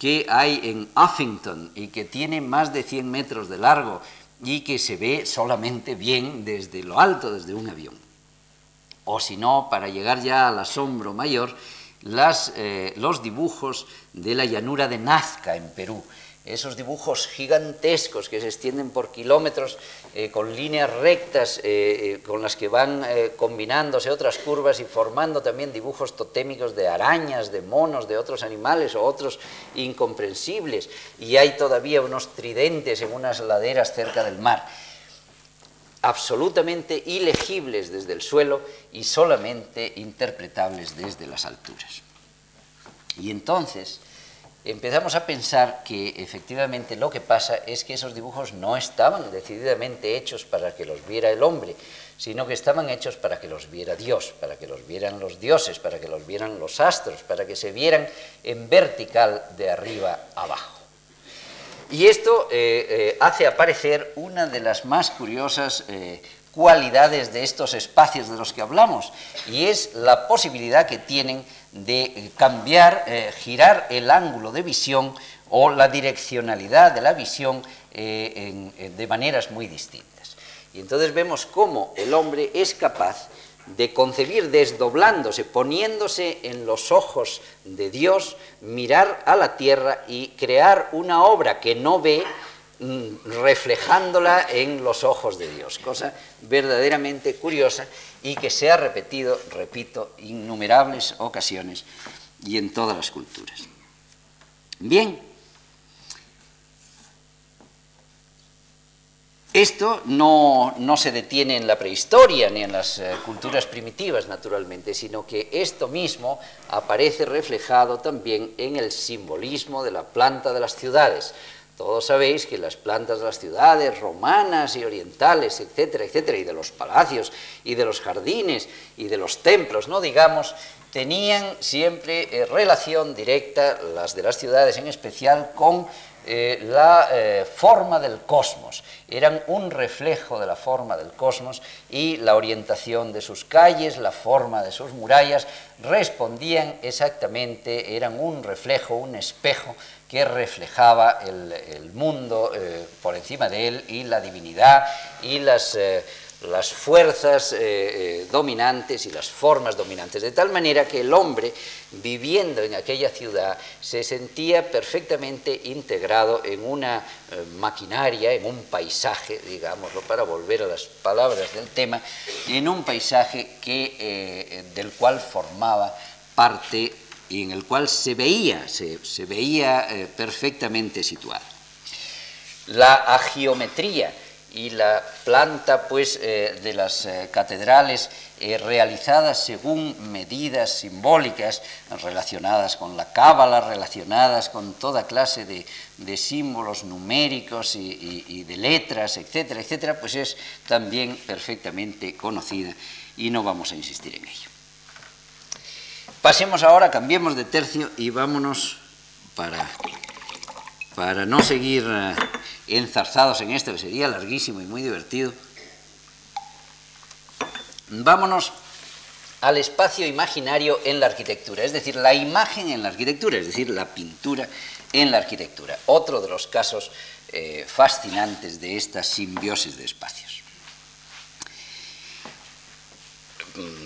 que hay en Uffington y que tiene más de 100 metros de largo y que se ve solamente bien desde lo alto, desde un avión. O si no, para llegar ya al asombro mayor, eh, los dibujos de la llanura de Nazca en Perú, esos dibujos gigantescos que se extienden por kilómetros eh, con líneas rectas eh, eh, con las que van combinándose otras curvas y formando también dibujos totémicos de arañas, de monos, de otros animales o otros incomprensibles. Y hay todavía unos tridentes en unas laderas cerca del mar, absolutamente ilegibles desde el suelo y solamente interpretables desde las alturas. Y entonces empezamos a pensar que efectivamente lo que pasa es que esos dibujos no estaban decididamente hechos para que los viera el hombre, sino que estaban hechos para que los viera Dios, para que los vieran los dioses, para que los vieran los astros, para que se vieran en vertical de arriba abajo. Y esto eh, eh, hace aparecer una de las más curiosas eh, cualidades de estos espacios de los que hablamos, y es la posibilidad que tienen de cambiar, eh, girar el ángulo de visión o la direccionalidad de la visión eh, de maneras muy distintas. Y entonces vemos cómo el hombre es capaz de concebir desdoblándose, poniéndose en los ojos de Dios, mirar a la tierra y crear una obra que no ve, reflejándola en los ojos de Dios, cosa verdaderamente curiosa y que se ha repetido, repito, innumerables ocasiones y en todas las culturas. Bien, esto no, se detiene en la prehistoria ni en las eh, culturas primitivas, naturalmente, sino que esto mismo aparece reflejado también en el simbolismo de la planta de las ciudades. Todos sabéis que las plantas de las ciudades romanas y orientales, etcétera, etcétera, y de los palacios y de los jardines y de los templos, no digamos, tenían siempre eh, relación directa, las de las ciudades en especial, con eh, la eh, forma del cosmos. Eran un reflejo de la forma del cosmos y la orientación de sus calles, la forma de sus murallas, respondían exactamente, eran un reflejo, un espejo que reflejaba el, mundo eh, por encima de él y la divinidad y las, eh, fuerzas eh, dominantes y las formas dominantes, de tal manera que el hombre, viviendo en aquella ciudad, se sentía perfectamente integrado en una maquinaria, en un paisaje, digámoslo, para volver a las palabras del tema, en un paisaje que, del cual formaba parte y en el cual se veía, se, veía eh, perfectamente situado. La agiometría y la planta pues, eh, de las eh, catedrales realizadas según medidas simbólicas relacionadas con la cábala, relacionadas con toda clase de, símbolos numéricos y, y, de letras, etcétera, etcétera, pues es también perfectamente conocida y no vamos a insistir en ello. Pasemos ahora, cambiemos de tercio y vámonos para, para no seguir eh, enzarzados en esto, que sería larguísimo y muy divertido. Vámonos al espacio imaginario en la arquitectura, es decir, la imagen en la arquitectura, es decir, la pintura en la arquitectura. Otro de los casos eh, fascinantes de esta simbiosis de espacios. Mm,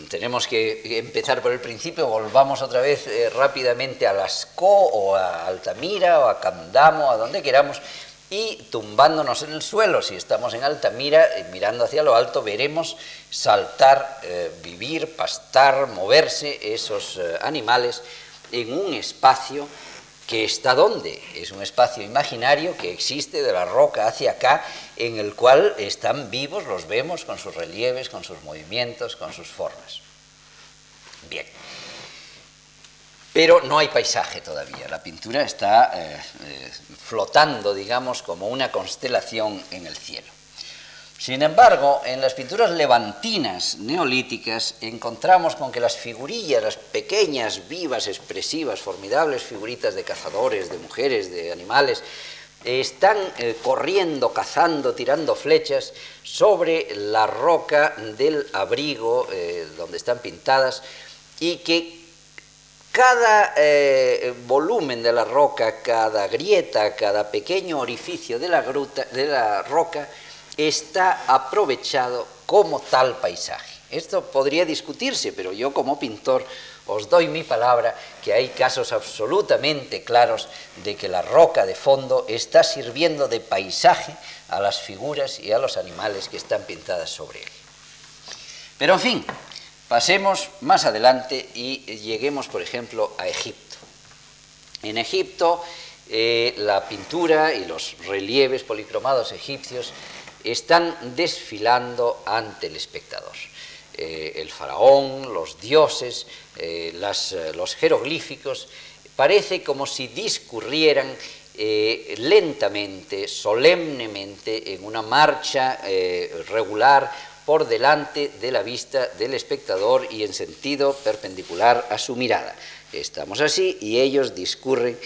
tenemos que empezar por el principio, volvamos otra vez eh, rápidamente a Lascaux o a Altamira o a Candamo, a donde queramos, y tumbándonos en el suelo, si estamos en Altamira, eh, mirando hacia lo alto, veremos saltar, eh, vivir, pastar, moverse esos animales en un espacio que está donde? Es un espacio imaginario que existe de la roca hacia acá, en el cual están vivos, los vemos con sus relieves, con sus movimientos, con sus formas. Bien pero no hay paisaje todavía. La pintura está eh, eh, flotando, digamos, como una constelación en el cielo. Sin embargo, en las pinturas levantinas neolíticas encontramos con que las figurillas, las pequeñas, vivas, expresivas, formidables figuritas de cazadores, de mujeres, de animales, están eh, corriendo, cazando, tirando flechas sobre la roca del abrigo donde están pintadas y que cada eh, volumen de la roca, cada grieta, cada pequeño orificio de la, gruta, de la roca está aprovechado como tal paisaje. Esto podría discutirse, pero yo como pintor os doy mi palabra que hay casos absolutamente claros de que la roca de fondo está sirviendo de paisaje a las figuras y a los animales que están pintadas sobre él. Pero en fin, Pasemos más adelante y lleguemos, por ejemplo, a Egipto. En Egipto, eh, la pintura y los relieves policromados egipcios están desfilando ante el espectador. Eh, el faraón, los dioses, eh, los jeroglíficos, parece como si discurrieran lentamente, solemnemente, en una marcha regular por delante de la vista del espectador y en sentido perpendicular a su mirada. Estamos así y ellos discurren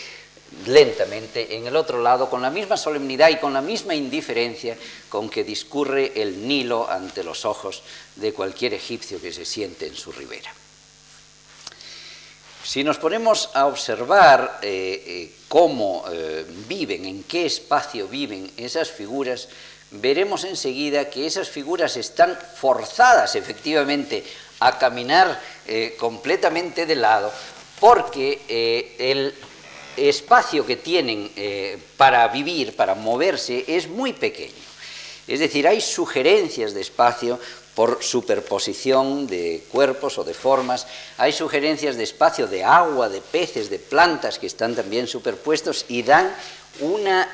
lentamente en el otro lado con la misma solemnidad y con la misma indiferencia con que discurre el Nilo ante los ojos de cualquier egipcio que se siente en su ribera. Si nos ponemos a observar eh, eh, cómo eh, viven, en qué espacio viven esas figuras, veremos enseguida que esas figuras están forzadas efectivamente a caminar completamente de lado porque el espacio que tienen eh, para vivir, para moverse, es muy pequeño. Es decir, hay sugerencias de espacio por superposición de cuerpos o de formas, hay sugerencias de espacio de agua, de peces, de plantas que están también superpuestos y dan una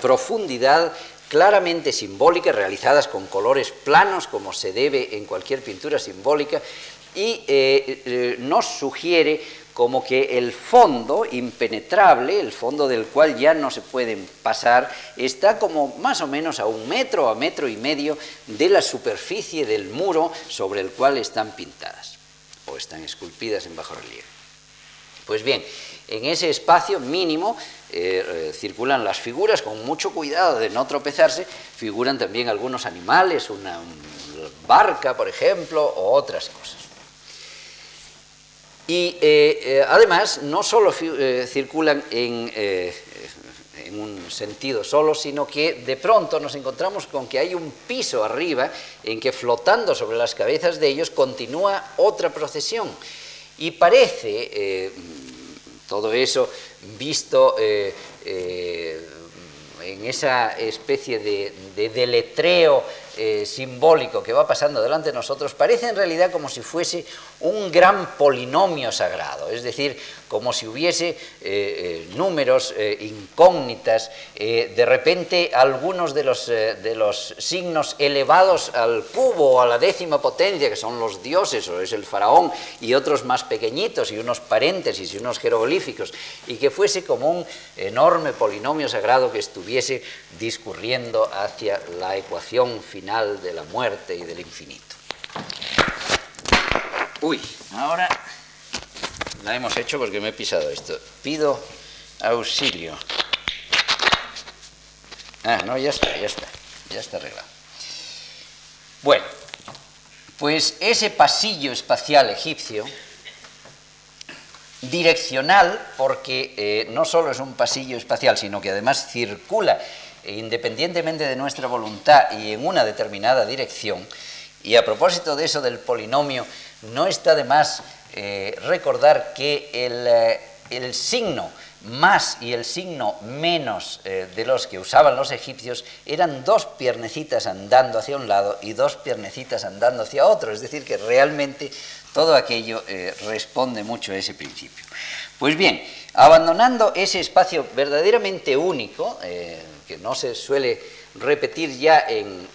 profundidad claramente simbólicas, realizadas con colores planos, como se debe en cualquier pintura simbólica, y eh, eh, nos sugiere como que el fondo impenetrable, el fondo del cual ya no se pueden pasar, está como más o menos a un metro, a metro y medio de la superficie del muro sobre el cual están pintadas o están esculpidas en bajo relieve. Pues bien, en ese espacio mínimo eh, eh, circulan las figuras con mucho cuidado de no tropezarse, figuran también algunos animales, una, barca, por ejemplo, o otras cosas. Y eh, además no solo circulan en, en un sentido solo, sino que de pronto nos encontramos con que hay un piso arriba en que flotando sobre las cabezas de ellos continúa otra procesión. Y parece, todo eso visto eh, eh, en esa especie de, deletreo eh, simbólico que va pasando delante de nosotros, parece en realidad como si fuese un gran polinomio sagrado, es decir, como si hubiese eh, eh, números incógnitas, de repente algunos de los, de los signos elevados al cubo o a la décima potencia, que son los dioses o es el faraón, y otros más pequeñitos y unos paréntesis y unos jeroglíficos, y que fuese como un enorme polinomio sagrado que estuviese discurriendo hacia la ecuación final de la muerte y del infinito. Uy, ahora la hemos hecho porque me he pisado esto. Pido auxilio. Ah, no, ya está, ya está, ya está arreglado. Bueno, pues ese pasillo espacial egipcio, direccional, porque eh, no solo es un pasillo espacial, sino que además circula independientemente de nuestra voluntad y en una determinada dirección, y a propósito de eso del polinomio, no está de más eh, recordar que el, eh, el, signo más y el signo menos eh, de los que usaban los egipcios eran dos piernecitas andando hacia un lado y dos piernecitas andando hacia otro, es decir, que realmente todo aquello responde mucho a ese principio. Pues bien, abandonando ese espacio verdaderamente único, que no se suele repetir ya en,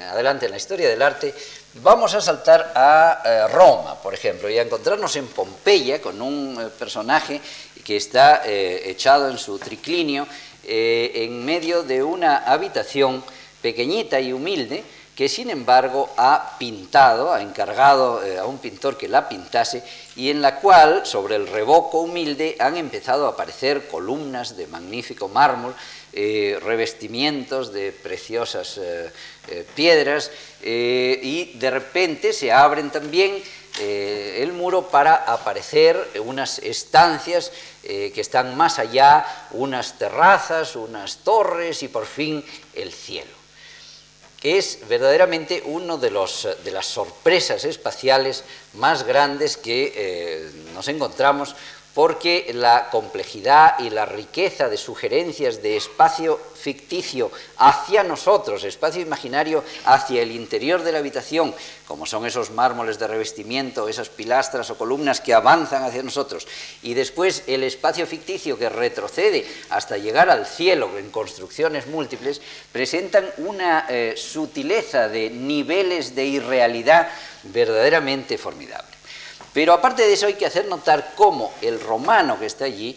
adelante en la historia del arte, vamos a saltar a eh, Roma, por ejemplo, y a encontrarnos en Pompeya con un eh, personaje que está eh, echado en su triclinio en medio de una habitación pequeñita y humilde que sin embargo ha pintado, ha encargado a un pintor que la pintase y en la cual sobre el revoco humilde han empezado a aparecer columnas de magnífico mármol eh, revestimientos de preciosas eh, eh, piedras y de repente se abren también el muro para aparecer unas estancias que están más allá, unas terrazas, unas torres y por fin el cielo. Es verdaderamente una de, de las sorpresas espaciales más grandes que nos encontramos porque la complejidad y la riqueza de sugerencias de espacio ficticio hacia nosotros, espacio imaginario hacia el interior de la habitación, como son esos mármoles de revestimiento, esas pilastras o columnas que avanzan hacia nosotros, y después el espacio ficticio que retrocede hasta llegar al cielo en construcciones múltiples, presentan una eh, sutileza de niveles de irrealidad verdaderamente formidable. Pero aparte de eso hay que hacer notar cómo el romano que está allí,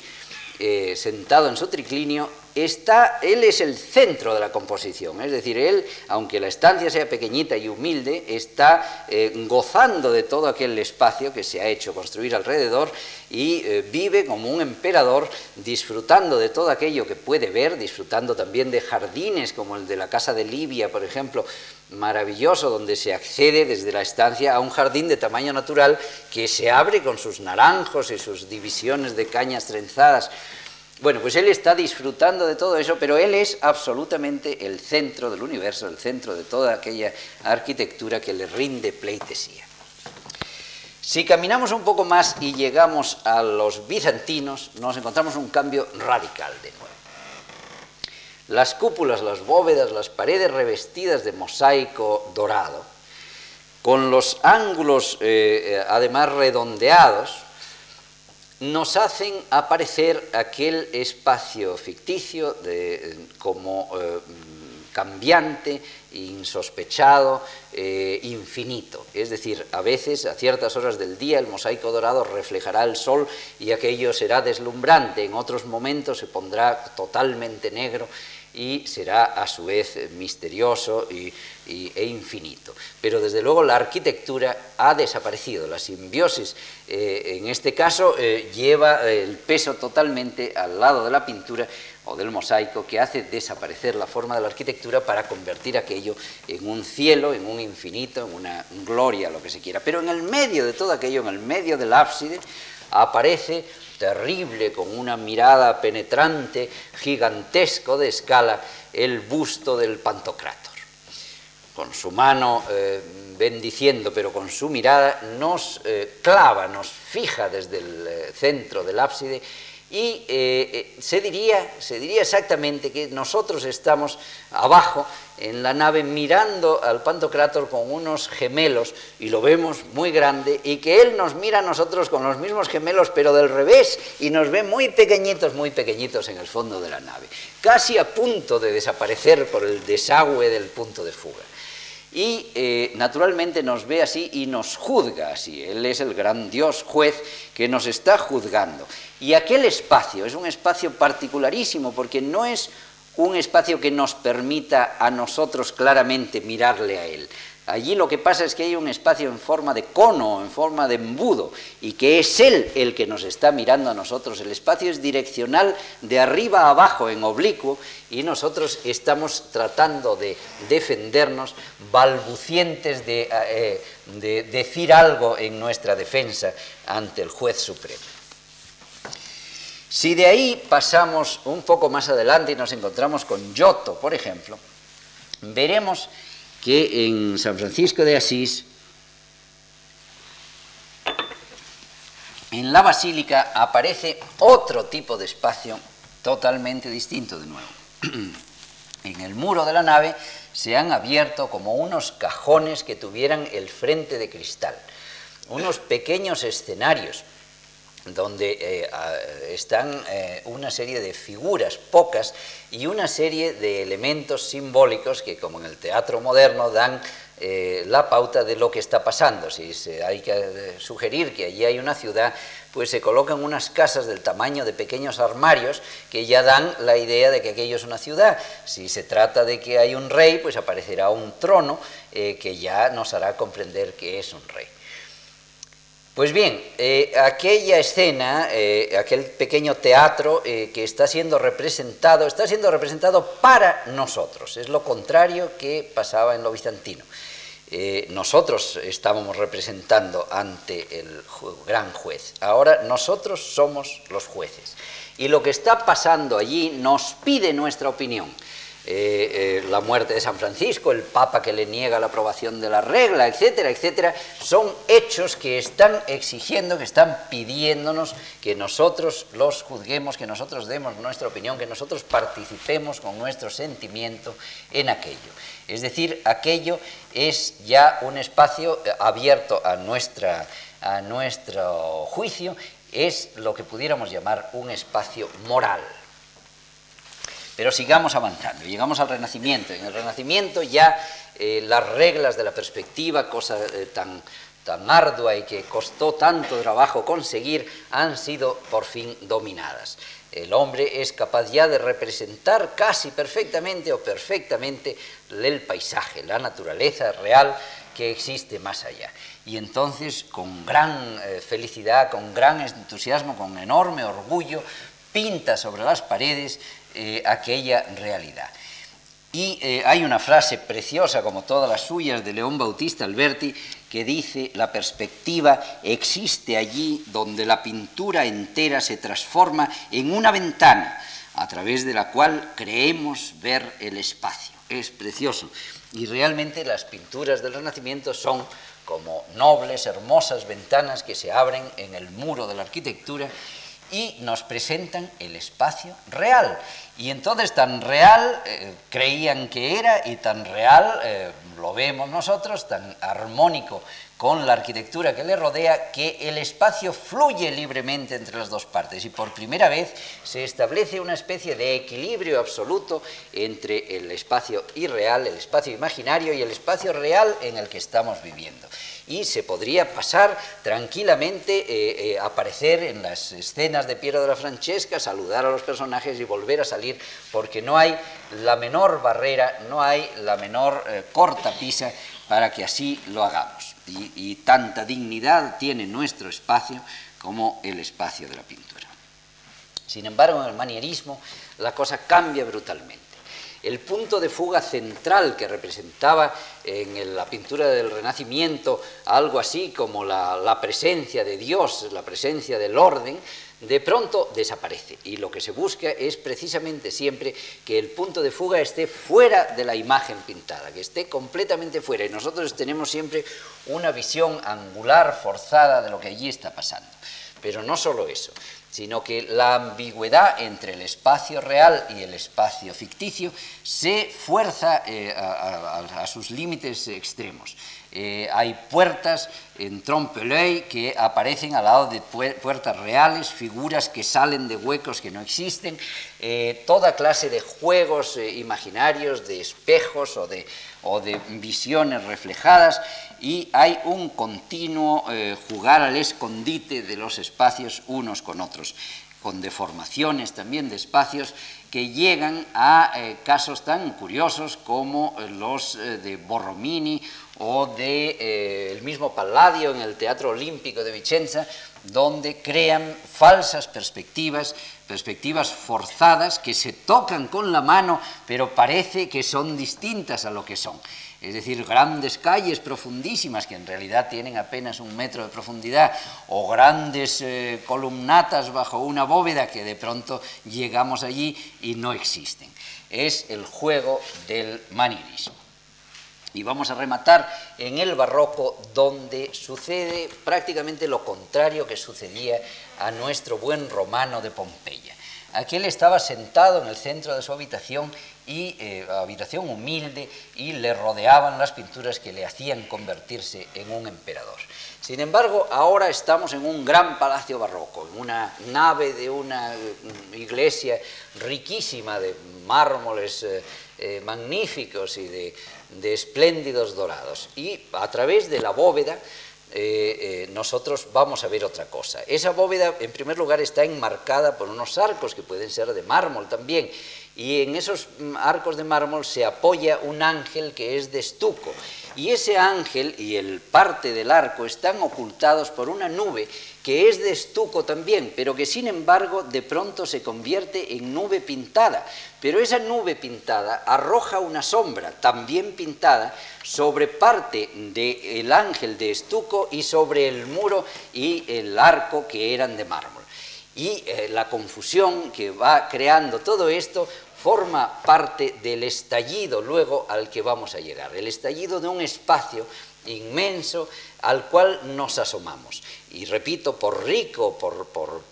eh, sentado en su triclinio, está, él es el centro de la composición, es decir, él, aunque la estancia sea pequeñita y humilde, está eh, gozando de todo aquel espacio que se ha hecho construir alrededor y eh, vive como un emperador disfrutando de todo aquello que puede ver, disfrutando también de jardines como el de la casa de Libia, por ejemplo, maravilloso donde se accede desde la estancia a un jardín de tamaño natural que se abre con sus naranjos y sus divisiones de cañas trenzadas. Bueno, pues él está disfrutando de todo eso, pero él es absolutamente el centro del universo, el centro de toda aquella arquitectura que le rinde pleitesía. Si caminamos un poco más y llegamos a los bizantinos, nos encontramos un cambio radical de nuevo. Las cúpulas, las bóvedas, las paredes revestidas de mosaico dorado, con los ángulos eh, eh, además redondeados, nos hacen aparecer aquel espacio ficticio como eh, cambiante, insospechado, infinito. Es decir, a veces, a ciertas horas del día, el mosaico dorado reflejará el sol y aquello será deslumbrante. En otros momentos se pondrá totalmente negro y será a su vez misterioso y, e infinito. Pero desde luego la arquitectura ha desaparecido, la simbiosis eh, en este caso eh, lleva el peso totalmente al lado de la pintura o del mosaico que hace desaparecer la forma de la arquitectura para convertir aquello en un cielo, en un infinito, en una gloria, lo que se quiera. Pero en el medio de todo aquello, en el medio del ábside, aparece terrible, con una mirada penetrante, gigantesco de escala, el busto del Pantocrátor. Con su mano eh, bendiciendo, pero con su mirada nos eh, clava, nos fija desde el eh, centro del ábside y eh, eh, se, diría, se diría exactamente que nosotros estamos abajo en la nave mirando al Pantocrátor con unos gemelos y lo vemos muy grande y que él nos mira a nosotros con los mismos gemelos pero del revés y nos ve muy pequeñitos, muy pequeñitos en el fondo de la nave, casi a punto de desaparecer por el desagüe del punto de fuga y eh, naturalmente nos ve así y nos juzga así. Él es el gran Dios juez que nos está juzgando. Y aquel espacio es un espacio particularísimo porque no es un espacio que nos permita a nosotros claramente mirarle a Él. Allí lo que pasa es que hay un espacio en forma de cono, en forma de embudo, y que es Él el que nos está mirando a nosotros. El espacio es direccional de arriba a abajo, en oblicuo, y nosotros estamos tratando de defendernos, balbucientes de, eh, de decir algo en nuestra defensa ante el juez supremo. Si de ahí pasamos un poco más adelante y nos encontramos con Giotto, por ejemplo, veremos que en San Francisco de Asís, en la basílica aparece otro tipo de espacio totalmente distinto de nuevo. en el muro de la nave se han abierto como unos cajones que tuvieran el frente de cristal, unos pequeños escenarios donde eh, están eh, una serie de figuras, pocas, y una serie de elementos simbólicos que, como en el teatro moderno, dan eh, la pauta de lo que está pasando. Si hay que sugerir que allí hay una ciudad, pues se colocan unas casas del tamaño de pequeños armarios que ya dan la idea de que aquello es una ciudad. Si se trata de que hay un rey, pues aparecerá un trono que ya nos hará comprender que es un rey. Pues bien, eh, aquella escena, eh, aquel pequeño teatro eh, que está siendo representado, está siendo representado para nosotros. Es lo contrario que pasaba en lo bizantino. nosotros estábamos representando ante el gran juez. Ahora nosotros somos los jueces. Y lo que está pasando allí nos pide nuestra opinión. Eh, eh, la muerte de San Francisco, el Papa que le niega la aprobación de la regla, etcétera, etcétera, son hechos que están exigiendo, que están pidiéndonos que nosotros los juzguemos, que nosotros demos nuestra opinión, que nosotros participemos con nuestro sentimiento en aquello. Es decir, aquello es ya un espacio eh, abierto a, nuestra, a nuestro juicio, es lo que pudiéramos llamar un espacio moral. Pero sigamos avanzando, llegamos al Renacimiento. En el Renacimiento ya eh, las reglas de la perspectiva, cosa eh, tan, tan ardua y que costó tanto trabajo conseguir, han sido por fin dominadas. El hombre es capaz ya de representar casi perfectamente o perfectamente el paisaje, la naturaleza real que existe más allá. Y entonces, con gran eh, felicidad, con gran entusiasmo, con enorme orgullo, pinta sobre las paredes eh, aquella realidad. Y eh, hay una frase preciosa, como todas las suyas, de León Bautista Alberti, que dice, la perspectiva existe allí donde la pintura entera se transforma en una ventana a través de la cual creemos ver el espacio. Es precioso. Y realmente las pinturas del Renacimiento son como nobles, hermosas ventanas que se abren en el muro de la arquitectura y nos presentan el espacio real. Y entonces tan real eh, creían que era y tan real eh, lo vemos nosotros, tan armónico con la arquitectura que le rodea, que el espacio fluye libremente entre las dos partes y por primera vez se establece una especie de equilibrio absoluto entre el espacio irreal, el espacio imaginario y el espacio real en el que estamos viviendo y se podría pasar tranquilamente, eh, eh, aparecer en las escenas de Piero de la Francesca, saludar a los personajes y volver a salir, porque no hay la menor barrera, no hay la menor eh, corta pisa para que así lo hagamos. y tanta dignidad tiene nuestro espacio como el espacio de la pintura. Sin embargo, en el manierismo la cosa cambia brutalmente. El punto de fuga central que representaba en la pintura del Renacimiento algo así como la, presencia de Dios, la presencia del orden, de pronto desaparece. Y lo que se busca es precisamente siempre que el punto de fuga esté fuera de la imagen pintada, que esté completamente fuera. Y nosotros tenemos siempre una visión angular, forzada de lo que allí está pasando. Pero no solo eso, sino que la ambigüedad entre el espacio real y el espacio ficticio se fuerza eh, a, sus límites extremos. Eh, hay puertas en trompe que aparecen al lado de puertas reales, figuras que salen de huecos que no existen, eh, toda clase de juegos imaginarios, de espejos o de, visiones reflejadas. Y hay un continuo eh, jugar al escondite de los espacios unos con otros, con deformaciones también de espacios que llegan a eh, casos tan curiosos como eh, los eh, de Borromini o del de, el mismo Palladio en el Teatro Olímpico de Vicenza, donde crean falsas perspectivas, perspectivas forzadas que se tocan con la mano, pero parece que son distintas a lo que son es decir, grandes calles profundísimas que en realidad tienen apenas un metro de profundidad, o grandes eh, columnatas bajo una bóveda que de pronto llegamos allí y no existen. Es el juego del manierismo. Y vamos a rematar en el barroco donde sucede prácticamente lo contrario que sucedía a nuestro buen romano de Pompeya. Aquel estaba sentado en el centro de su habitación y eh, habitación humilde y le rodeaban las pinturas que le hacían convertirse en un emperador. Sin embargo, ahora estamos en un gran palacio barroco, en una nave de una mm, iglesia riquísima de mármoles eh, eh, magníficos y de, de, espléndidos dorados. Y a través de la bóveda nosotros vamos a ver otra cosa. Esa bóveda, en primer lugar, está enmarcada por unos arcos que pueden ser de mármol también y en esos mm, arcos de mármol se apoya un ángel que es de estuco. Y ese ángel y el parte del arco están ocultados por una nube que es de estuco también, pero que sin embargo de pronto se convierte en nube pintada. Pero esa nube pintada arroja una sombra también pintada sobre parte del ángel de estuco y sobre el muro y el arco que eran de mármol. Y eh, la confusión que va creando todo esto forma parte del estallido luego al que vamos a llegar, el estallido de un espacio inmenso al cual nos asomamos. Y repito, por rico, por,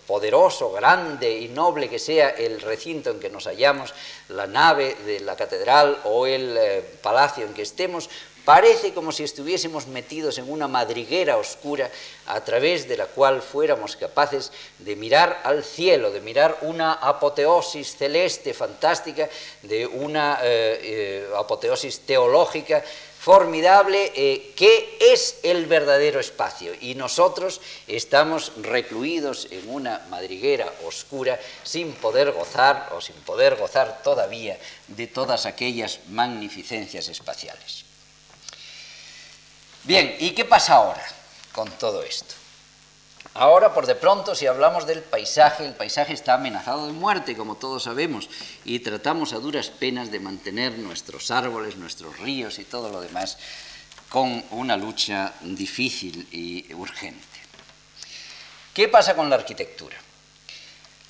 poderoso, grande y noble que sea el recinto en que nos hallamos, la nave de la catedral o el eh, palacio en que estemos, Parece como si estuviésemos metidos en una madriguera oscura a través de la cual fuéramos capaces de mirar al cielo, de mirar una apoteosis celeste fantástica, de una eh, eh, apoteosis teológica formidable eh, que es el verdadero espacio y nosotros estamos recluidos en una madriguera oscura sin poder gozar o sin poder gozar todavía de todas aquellas magnificencias espaciales. Bien, ¿y qué pasa ahora con todo esto? Ahora, por de pronto, si hablamos del paisaje, el paisaje está amenazado de muerte, como todos sabemos, y tratamos a duras penas de mantener nuestros árboles, nuestros ríos y todo lo demás con una lucha difícil y urgente. ¿Qué pasa con la arquitectura?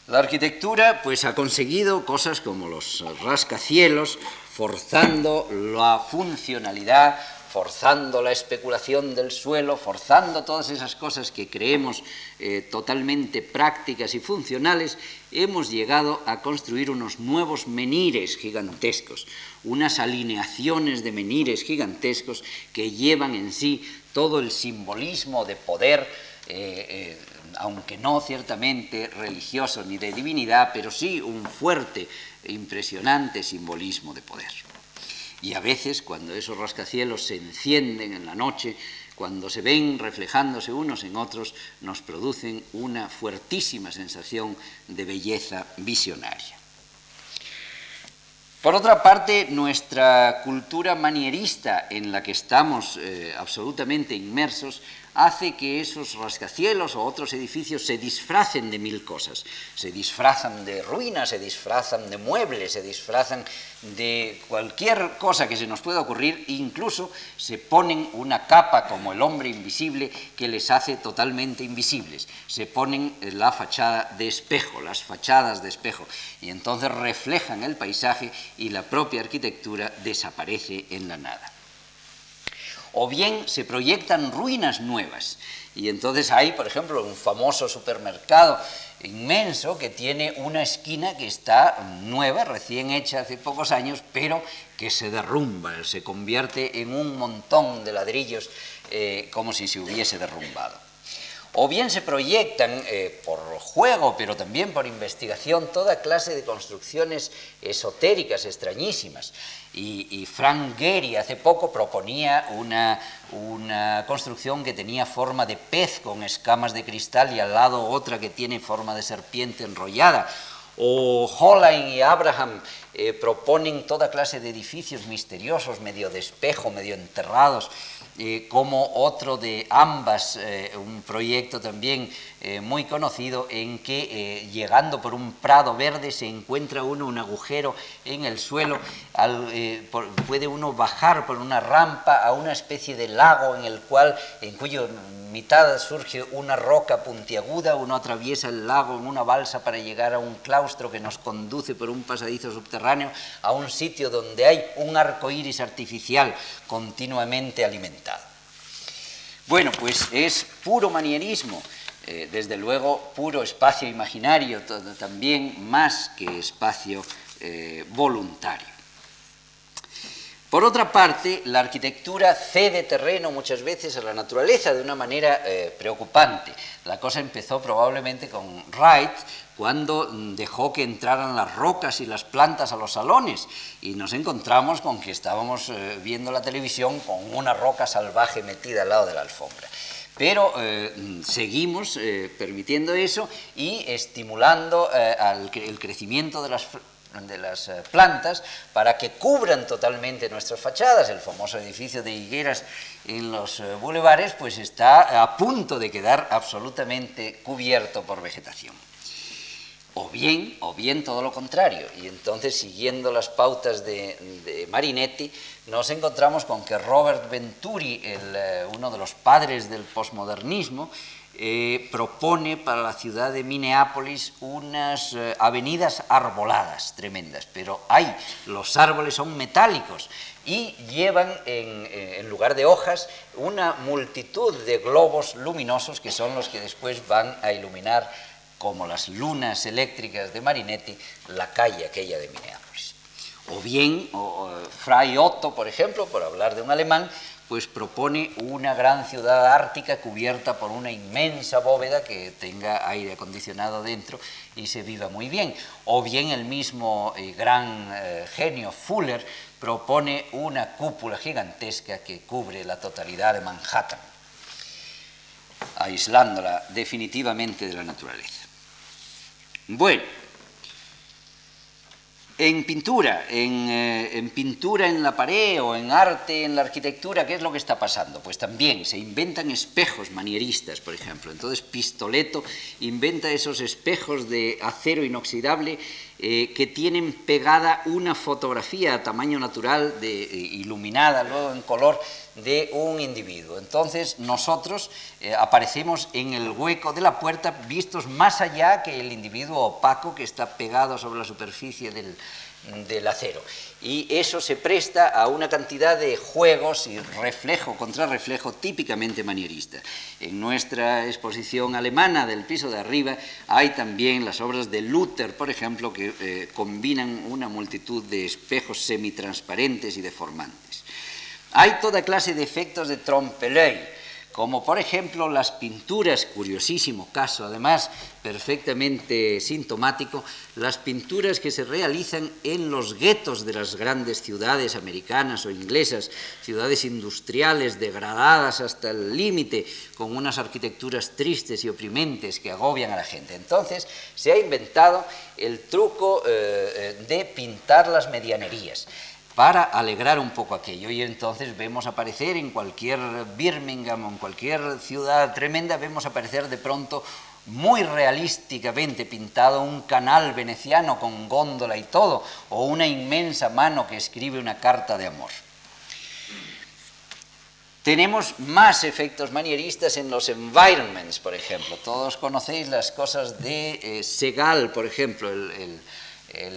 La arquitectura pues ha conseguido cosas como los rascacielos, forzando la funcionalidad, forzando la especulación del suelo, forzando todas esas cosas que creemos eh, totalmente prácticas y funcionales, hemos llegado a construir unos nuevos menires gigantescos, unas alineaciones de menires gigantescos que llevan en sí todo el simbolismo de poder, eh, eh, aunque no ciertamente religioso ni de divinidad, pero sí un fuerte impresionante simbolismo de poder. Y a veces cuando esos rascacielos se encienden en la noche, cuando se ven reflejándose unos en otros, nos producen una fuertísima sensación de belleza visionaria. Por otra parte, nuestra cultura manierista en la que estamos eh, absolutamente inmersos hace que esos rascacielos o otros edificios se disfracen de mil cosas. Se disfrazan de ruinas, se disfrazan de muebles, se disfrazan de cualquier cosa que se nos pueda ocurrir, incluso se ponen una capa como el hombre invisible que les hace totalmente invisibles. Se ponen la fachada de espejo, las fachadas de espejo, y entonces reflejan el paisaje y la propia arquitectura desaparece en la nada o bien se proyectan ruinas nuevas. Y entonces hay, por ejemplo, un famoso supermercado inmenso que tiene una esquina que está nueva, recién hecha hace pocos años, pero que se derrumba, se convierte en un montón de ladrillos eh, como si se hubiese derrumbado. o bien se proyectan eh, por juego, pero también por investigación, toda clase de construcciones esotéricas, extrañísimas. Y, Frank Gehry hace poco proponía una, una, construcción que tenía forma de pez con escamas de cristal y al lado otra que tiene forma de serpiente enrollada. O Hollein y Abraham eh, proponen toda clase de edificios misteriosos, medio de espejo, medio enterrados, eh, como otro de ambas, eh, un proyecto también eh, muy conocido en que llegando por un prado verde se encuentra uno un agujero en el suelo, puede uno bajar por una rampa a una especie de lago en el cual, en cuyo mitad surge una roca puntiaguda, uno atraviesa el lago en una balsa para llegar a un claustro que nos conduce por un pasadizo subterráneo a un sitio donde hay un arco iris artificial continuamente alimentado. Bueno, pues es puro manierismo, eh, desde luego puro espacio imaginario, también más que espacio eh, voluntario. Por otra parte, la arquitectura cede terreno muchas veces a la naturaleza de una manera eh, preocupante. La cosa empezó probablemente con Wright, cuando dejó que entraran las rocas y las plantas a los salones y nos encontramos con que estábamos viendo la televisión con una roca salvaje metida al lado de la alfombra. Pero eh, seguimos permitiendo eso y estimulando el crecimiento de las de las eh, plantas para que cubran totalmente nuestras fachadas. El famoso edificio de higueras en los eh, bulevares pues está a punto de quedar absolutamente cubierto por vegetación. O bien, o bien todo lo contrario. Y entonces, siguiendo las pautas de, Marinetti, nos encontramos con que Robert Venturi, eh, uno de los padres del posmodernismo, eh, propone para la ciudad de Minneapolis unas eh, avenidas arboladas tremendas, pero hay, los árboles son metálicos y llevan en, en, lugar de hojas una multitud de globos luminosos que son los que después van a iluminar, como las lunas eléctricas de Marinetti, la calle aquella de Minneapolis. O bien, o, Fray Otto, por ejemplo, por hablar de un alemán, pues propone una gran ciudad ártica cubierta por una inmensa bóveda que tenga aire acondicionado dentro y se viva muy bien. O bien el mismo eh, gran eh, genio Fuller propone una cúpula gigantesca que cubre la totalidad de Manhattan, aislándola definitivamente de la naturaleza. Bueno, en pintura, eh, en, pintura en la pared o en arte, en la arquitectura, ¿qué es lo que está pasando? Pues también se inventan espejos manieristas, por ejemplo. Entonces Pistoleto inventa esos espejos de acero inoxidable eh, que tienen pegada una fotografía a tamaño natural, de, eh, iluminada luego en color, de un individuo. Entonces nosotros eh, aparecemos en el hueco de la puerta vistos más allá que el individuo opaco que está pegado sobre la superficie del, del acero. Y eso se presta a una cantidad de juegos y reflejo, contrarreflejo típicamente manierista. En nuestra exposición alemana del piso de arriba hay también las obras de Luther, por ejemplo, que eh, combinan una multitud de espejos semitransparentes y deformantes. Hay toda clase de efectos de trompe-l'œil como por ejemplo las pinturas, curiosísimo caso, además perfectamente sintomático, las pinturas que se realizan en los guetos de las grandes ciudades americanas o inglesas, ciudades industriales degradadas hasta el límite, con unas arquitecturas tristes y oprimentes que agobian a la gente. Entonces se ha inventado el truco eh, eh, de pintar las medianerías para alegrar un poco aquello. Y entonces vemos aparecer en cualquier Birmingham o en cualquier ciudad tremenda, vemos aparecer de pronto muy realísticamente pintado un canal veneciano con góndola y todo, o una inmensa mano que escribe una carta de amor. Tenemos más efectos manieristas en los environments, por ejemplo. Todos conocéis las cosas de eh, Segal, por ejemplo, el el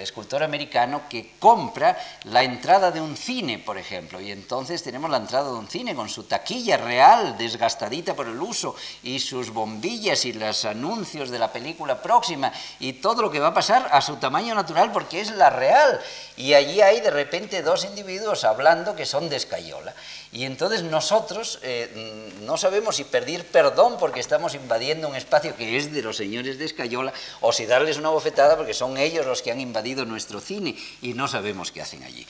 escultor americano que compra la entrada de un cine, por ejemplo, y entonces tenemos la entrada de un cine con su taquilla real, desgastadita por el uso, y sus bombillas y los anuncios de la película próxima, y todo lo que va a pasar a su tamaño natural porque es la real. Y allí hay de repente dos individuos hablando que son de escayola. Y entonces nosotros eh, no sabemos si pedir perdón porque estamos invadiendo un espacio que es de los señores de Escayola o si darles una bofetada porque son ellos los que han invadido nuestro cine y no sabemos qué hacen allí.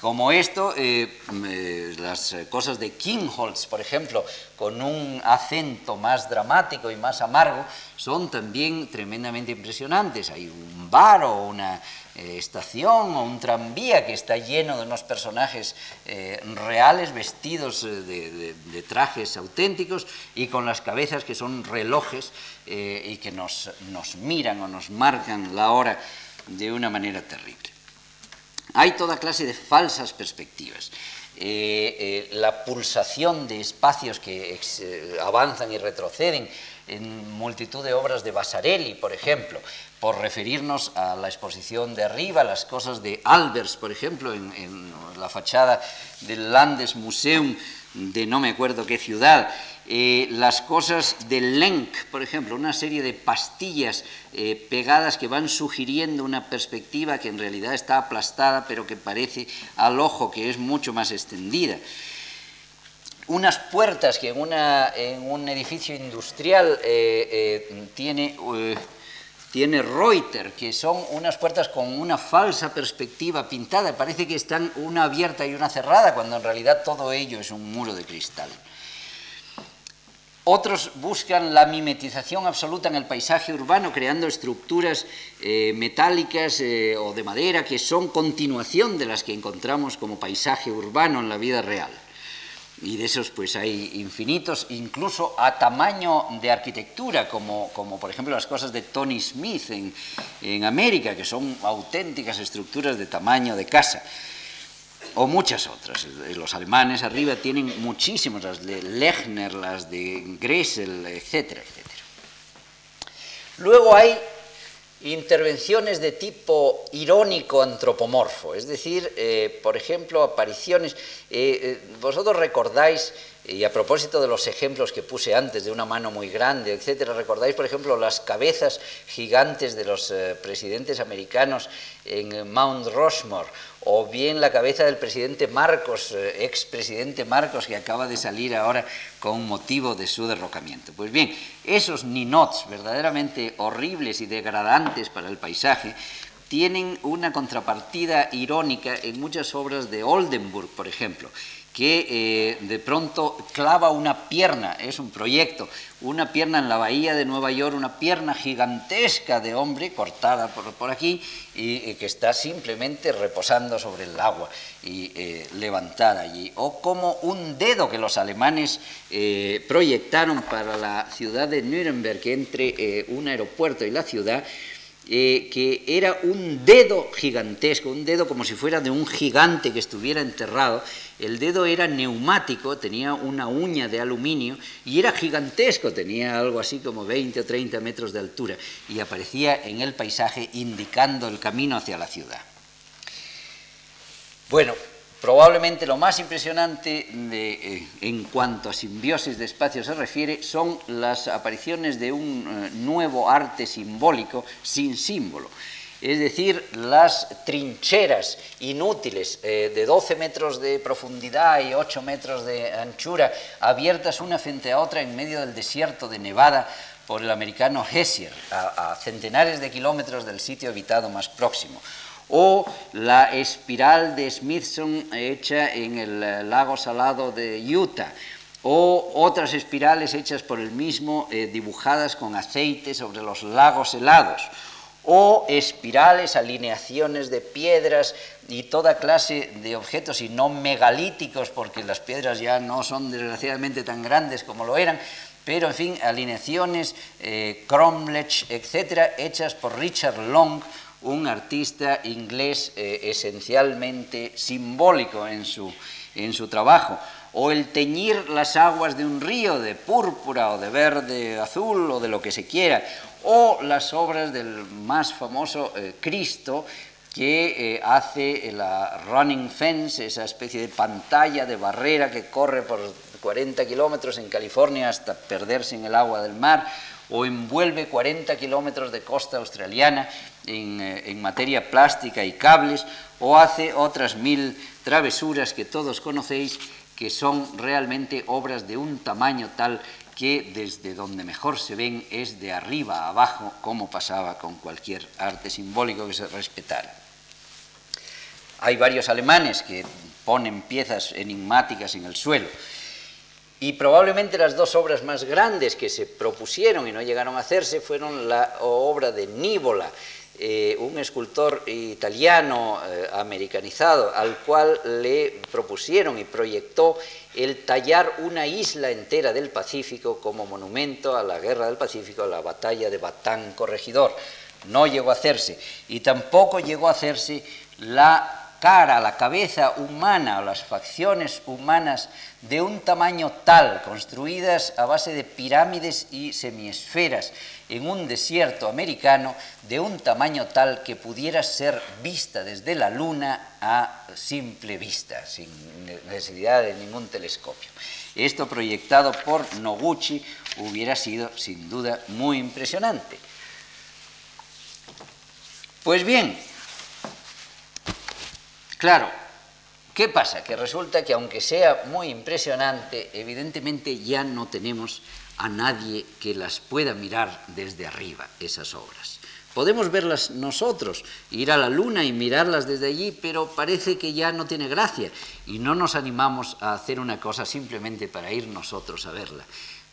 Como esto, eh, eh, las cosas de Kingholz, por ejemplo, con un acento más dramático y más amargo, son también tremendamente impresionantes. Hay un bar o una eh, estación o un tranvía que está lleno de unos personajes eh, reales vestidos eh, de, trajes auténticos y con las cabezas que son relojes y que nos, nos miran o nos marcan la hora de una manera terrible. Hay toda clase de falsas perspectivas. la pulsación de espacios que avanzan y retroceden en multitud de obras de Basarelli, por ejemplo, por referirnos a la exposición de arriba, las cosas de Albers, por ejemplo, en, la fachada del Landesmuseum de no me acuerdo qué ciudad, eh, las cosas de Lenk, por ejemplo, una serie de pastillas eh, pegadas que van sugiriendo una perspectiva que en realidad está aplastada, pero que parece al ojo que es mucho más extendida. Unas puertas que en, una, en un edificio industrial eh, tiene tiene Reuter, que son unas puertas con una falsa perspectiva pintada, parece que están una abierta y una cerrada, cuando en realidad todo ello es un muro de cristal. Otros buscan la mimetización absoluta en el paisaje urbano, creando estructuras eh, metálicas eh, o de madera que son continuación de las que encontramos como paisaje urbano en la vida real y de esos pues hay infinitos, incluso a tamaño de arquitectura, como, como por ejemplo las cosas de Tony Smith en, en, América, que son auténticas estructuras de tamaño de casa, o muchas otras. Los alemanes arriba tienen muchísimas, las de Lechner, las de Gressel, etcétera, etcétera. Luego hay intervenciones de tipo irónico antropomorfo, es decir, eh, por ejemplo, apariciones. Eh, eh, vosotros recordáis, y a propósito de los ejemplos que puse antes, de una mano muy grande, etcétera, recordáis, por ejemplo, las cabezas gigantes de los presidentes americanos en Mount Rushmore, o bien la cabeza del presidente Marcos, eh, expresidente Marcos, que acaba de salir ahora con motivo de su derrocamiento. Pues bien, esos ninots verdaderamente horribles y degradantes para el paisaje tienen una contrapartida irónica en muchas obras de Oldenburg, por ejemplo, que eh, de pronto clava una pierna, es un proyecto, una pierna en la bahía de Nueva York, una pierna gigantesca de hombre cortada por, aquí y, que está simplemente reposando sobre el agua y eh, levantada allí. O como un dedo que los alemanes eh, proyectaron para la ciudad de Nuremberg, entre un aeropuerto y la ciudad, eh, que era un dedo gigantesco, un dedo como si fuera de un gigante que estuviera enterrado. El dedo era neumático, tenía una uña de aluminio y era gigantesco, tenía algo así como 20 o 30 metros de altura y aparecía en el paisaje indicando el camino hacia la ciudad. Bueno, Probablemente lo más impresionante eh, en cuanto a simbiosis de espacio se refiere son las apariciones de un eh, nuevo arte simbólico sin símbolo. Es decir, las trincheras inútiles eh, de 12 metros de profundidad y 8 metros de anchura, abiertas una frente a otra en medio del desierto de Nevada por el americano Hessier, a centenares de kilómetros del sitio habitado más próximo o la espiral de Smithson hecha en el eh, lago salado de Utah, o otras espirales hechas por el mismo, eh, dibujadas con aceite sobre los lagos helados, o espirales, alineaciones de piedras y toda clase de objetos, y no megalíticos, porque las piedras ya no son desgraciadamente tan grandes como lo eran, pero en fin, alineaciones, eh, cromlech, etcétera, hechas por Richard Long, un artista inglés eh, esencialmente simbólico en su, en su trabajo, o el teñir las aguas de un río de púrpura o de verde, azul o de lo que se quiera, o las obras del más famoso eh, Cristo, que eh, hace la running fence, esa especie de pantalla, de barrera que corre por 40 kilómetros en California hasta perderse en el agua del mar, o envuelve 40 kilómetros de costa australiana en, eh, en, materia plástica y cables, o hace otras mil travesuras que todos conocéis, que son realmente obras de un tamaño tal que desde donde mejor se ven es de arriba a abajo, como pasaba con cualquier arte simbólico que se respetara. Hay varios alemanes que ponen piezas enigmáticas en el suelo. Y probablemente las dos obras más grandes que se propusieron y no llegaron a hacerse fueron la obra de Nívola, eh, un escultor italiano eh, americanizado, al cual le propusieron y proyectó el tallar una isla entera del Pacífico como monumento a la guerra del Pacífico, a la batalla de Batán Corregidor. No llegó a hacerse. Y tampoco llegó a hacerse la cara, la cabeza humana o las facciones humanas de un tamaño tal, construidas a base de pirámides y semiesferas en un desierto americano, de un tamaño tal que pudiera ser vista desde la luna a simple vista, sin necesidad de ningún telescopio. Esto proyectado por Noguchi hubiera sido sin duda muy impresionante. Pues bien, Claro, ¿qué pasa? Que resulta que aunque sea muy impresionante, evidentemente ya no tenemos a nadie que las pueda mirar desde arriba, esas obras. Podemos verlas nosotros, ir a la luna y mirarlas desde allí, pero parece que ya no tiene gracia y no nos animamos a hacer una cosa simplemente para ir nosotros a verla.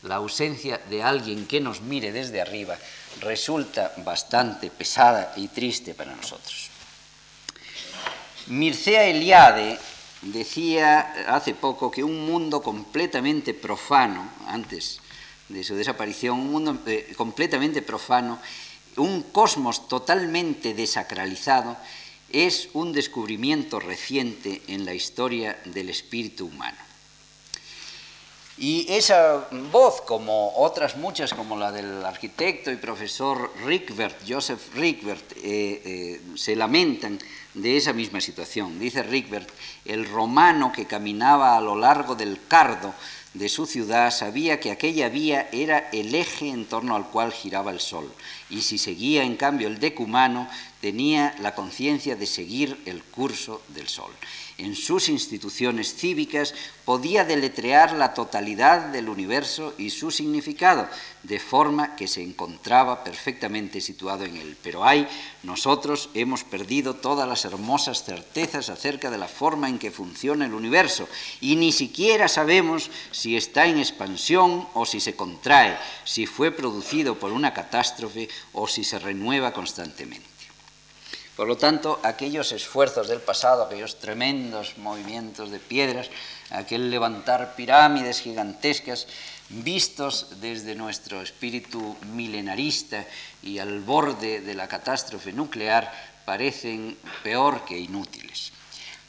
La ausencia de alguien que nos mire desde arriba resulta bastante pesada y triste para nosotros. Mircea Eliade decía hace poco que un mundo completamente profano, antes de su desaparición, un mundo eh, completamente profano, un cosmos totalmente desacralizado, es un descubrimiento reciente en la historia del espíritu humano. Y esa voz, como otras muchas, como la del arquitecto y profesor Rickbert, Joseph Rickbert, eh, eh, se lamentan de esa misma situación. Dice Rickbert, el romano que caminaba a lo largo del cardo de su ciudad sabía que aquella vía era el eje en torno al cual giraba el sol, y si seguía en cambio el decumano, tenía la conciencia de seguir el curso del sol en sus instituciones cívicas podía deletrear la totalidad del universo y su significado, de forma que se encontraba perfectamente situado en él. Pero hay, nosotros hemos perdido todas las hermosas certezas acerca de la forma en que funciona el universo y ni siquiera sabemos si está en expansión o si se contrae, si fue producido por una catástrofe o si se renueva constantemente. Por lo tanto, aquellos esfuerzos del pasado, aquellos tremendos movimientos de piedras, aquel levantar pirámides gigantescas, vistos desde nuestro espíritu milenarista y al borde de la catástrofe nuclear, parecen peor que inútiles.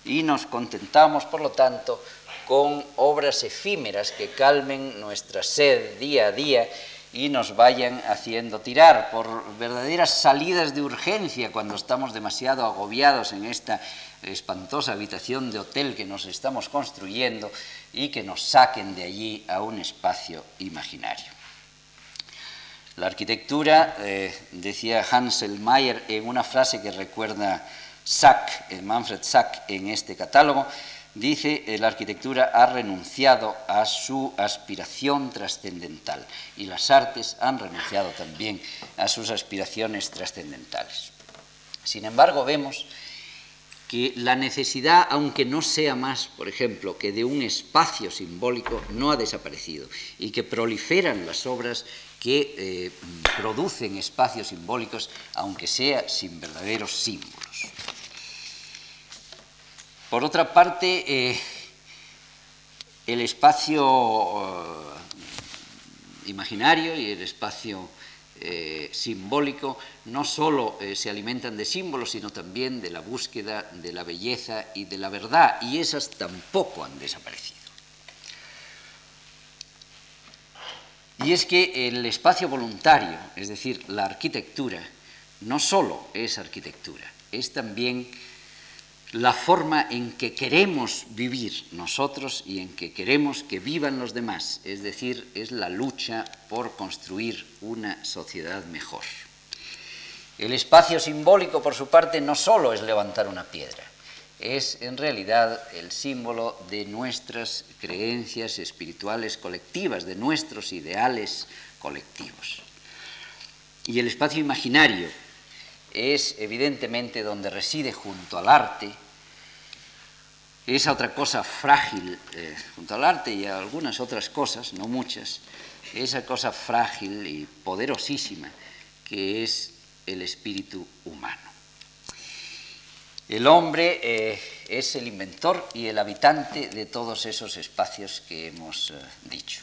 Y nos contentamos, por lo tanto, con obras efímeras que calmen nuestra sed día a día y nos vayan haciendo tirar por verdaderas salidas de urgencia cuando estamos demasiado agobiados en esta espantosa habitación de hotel que nos estamos construyendo y que nos saquen de allí a un espacio imaginario. La arquitectura, eh, decía Hansel Mayer en una frase que recuerda Sack, Manfred Sack en este catálogo, dice la arquitectura ha renunciado a su aspiración trascendental y las artes han renunciado también a sus aspiraciones trascendentales. Sin embargo, vemos que la necesidad, aunque no sea más, por ejemplo, que de un espacio simbólico, no ha desaparecido y que proliferan las obras que eh, producen espacios simbólicos, aunque sea sin verdaderos símbolos. Por otra parte, eh, el espacio eh, imaginario y el espacio eh, simbólico no solo se alimentan de símbolos, sino también de la búsqueda de la belleza y de la verdad, y esas tampoco han desaparecido. Y es que el espacio voluntario, es decir, la arquitectura, no solo es arquitectura, es también la forma en que queremos vivir nosotros y en que queremos que vivan los demás, es decir, es la lucha por construir una sociedad mejor. El espacio simbólico, por su parte, no solo es levantar una piedra, es en realidad el símbolo de nuestras creencias espirituales colectivas, de nuestros ideales colectivos. Y el espacio imaginario es evidentemente donde reside junto al arte esa otra cosa frágil, eh, junto al arte y a algunas otras cosas, no muchas, esa cosa frágil y poderosísima que es el espíritu humano. El hombre eh, es el inventor y el habitante de todos esos espacios que hemos eh, dicho.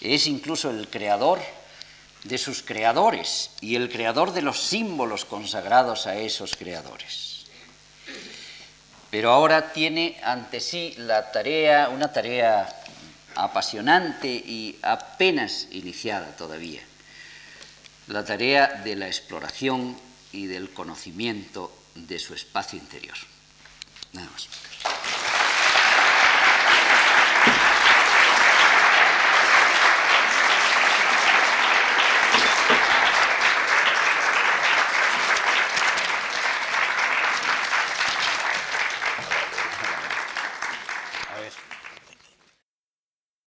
Es incluso el creador de sus creadores y el creador de los símbolos consagrados a esos creadores. Pero ahora tiene ante sí la tarea, una tarea apasionante y apenas iniciada todavía, la tarea de la exploración y del conocimiento de su espacio interior. Nada más.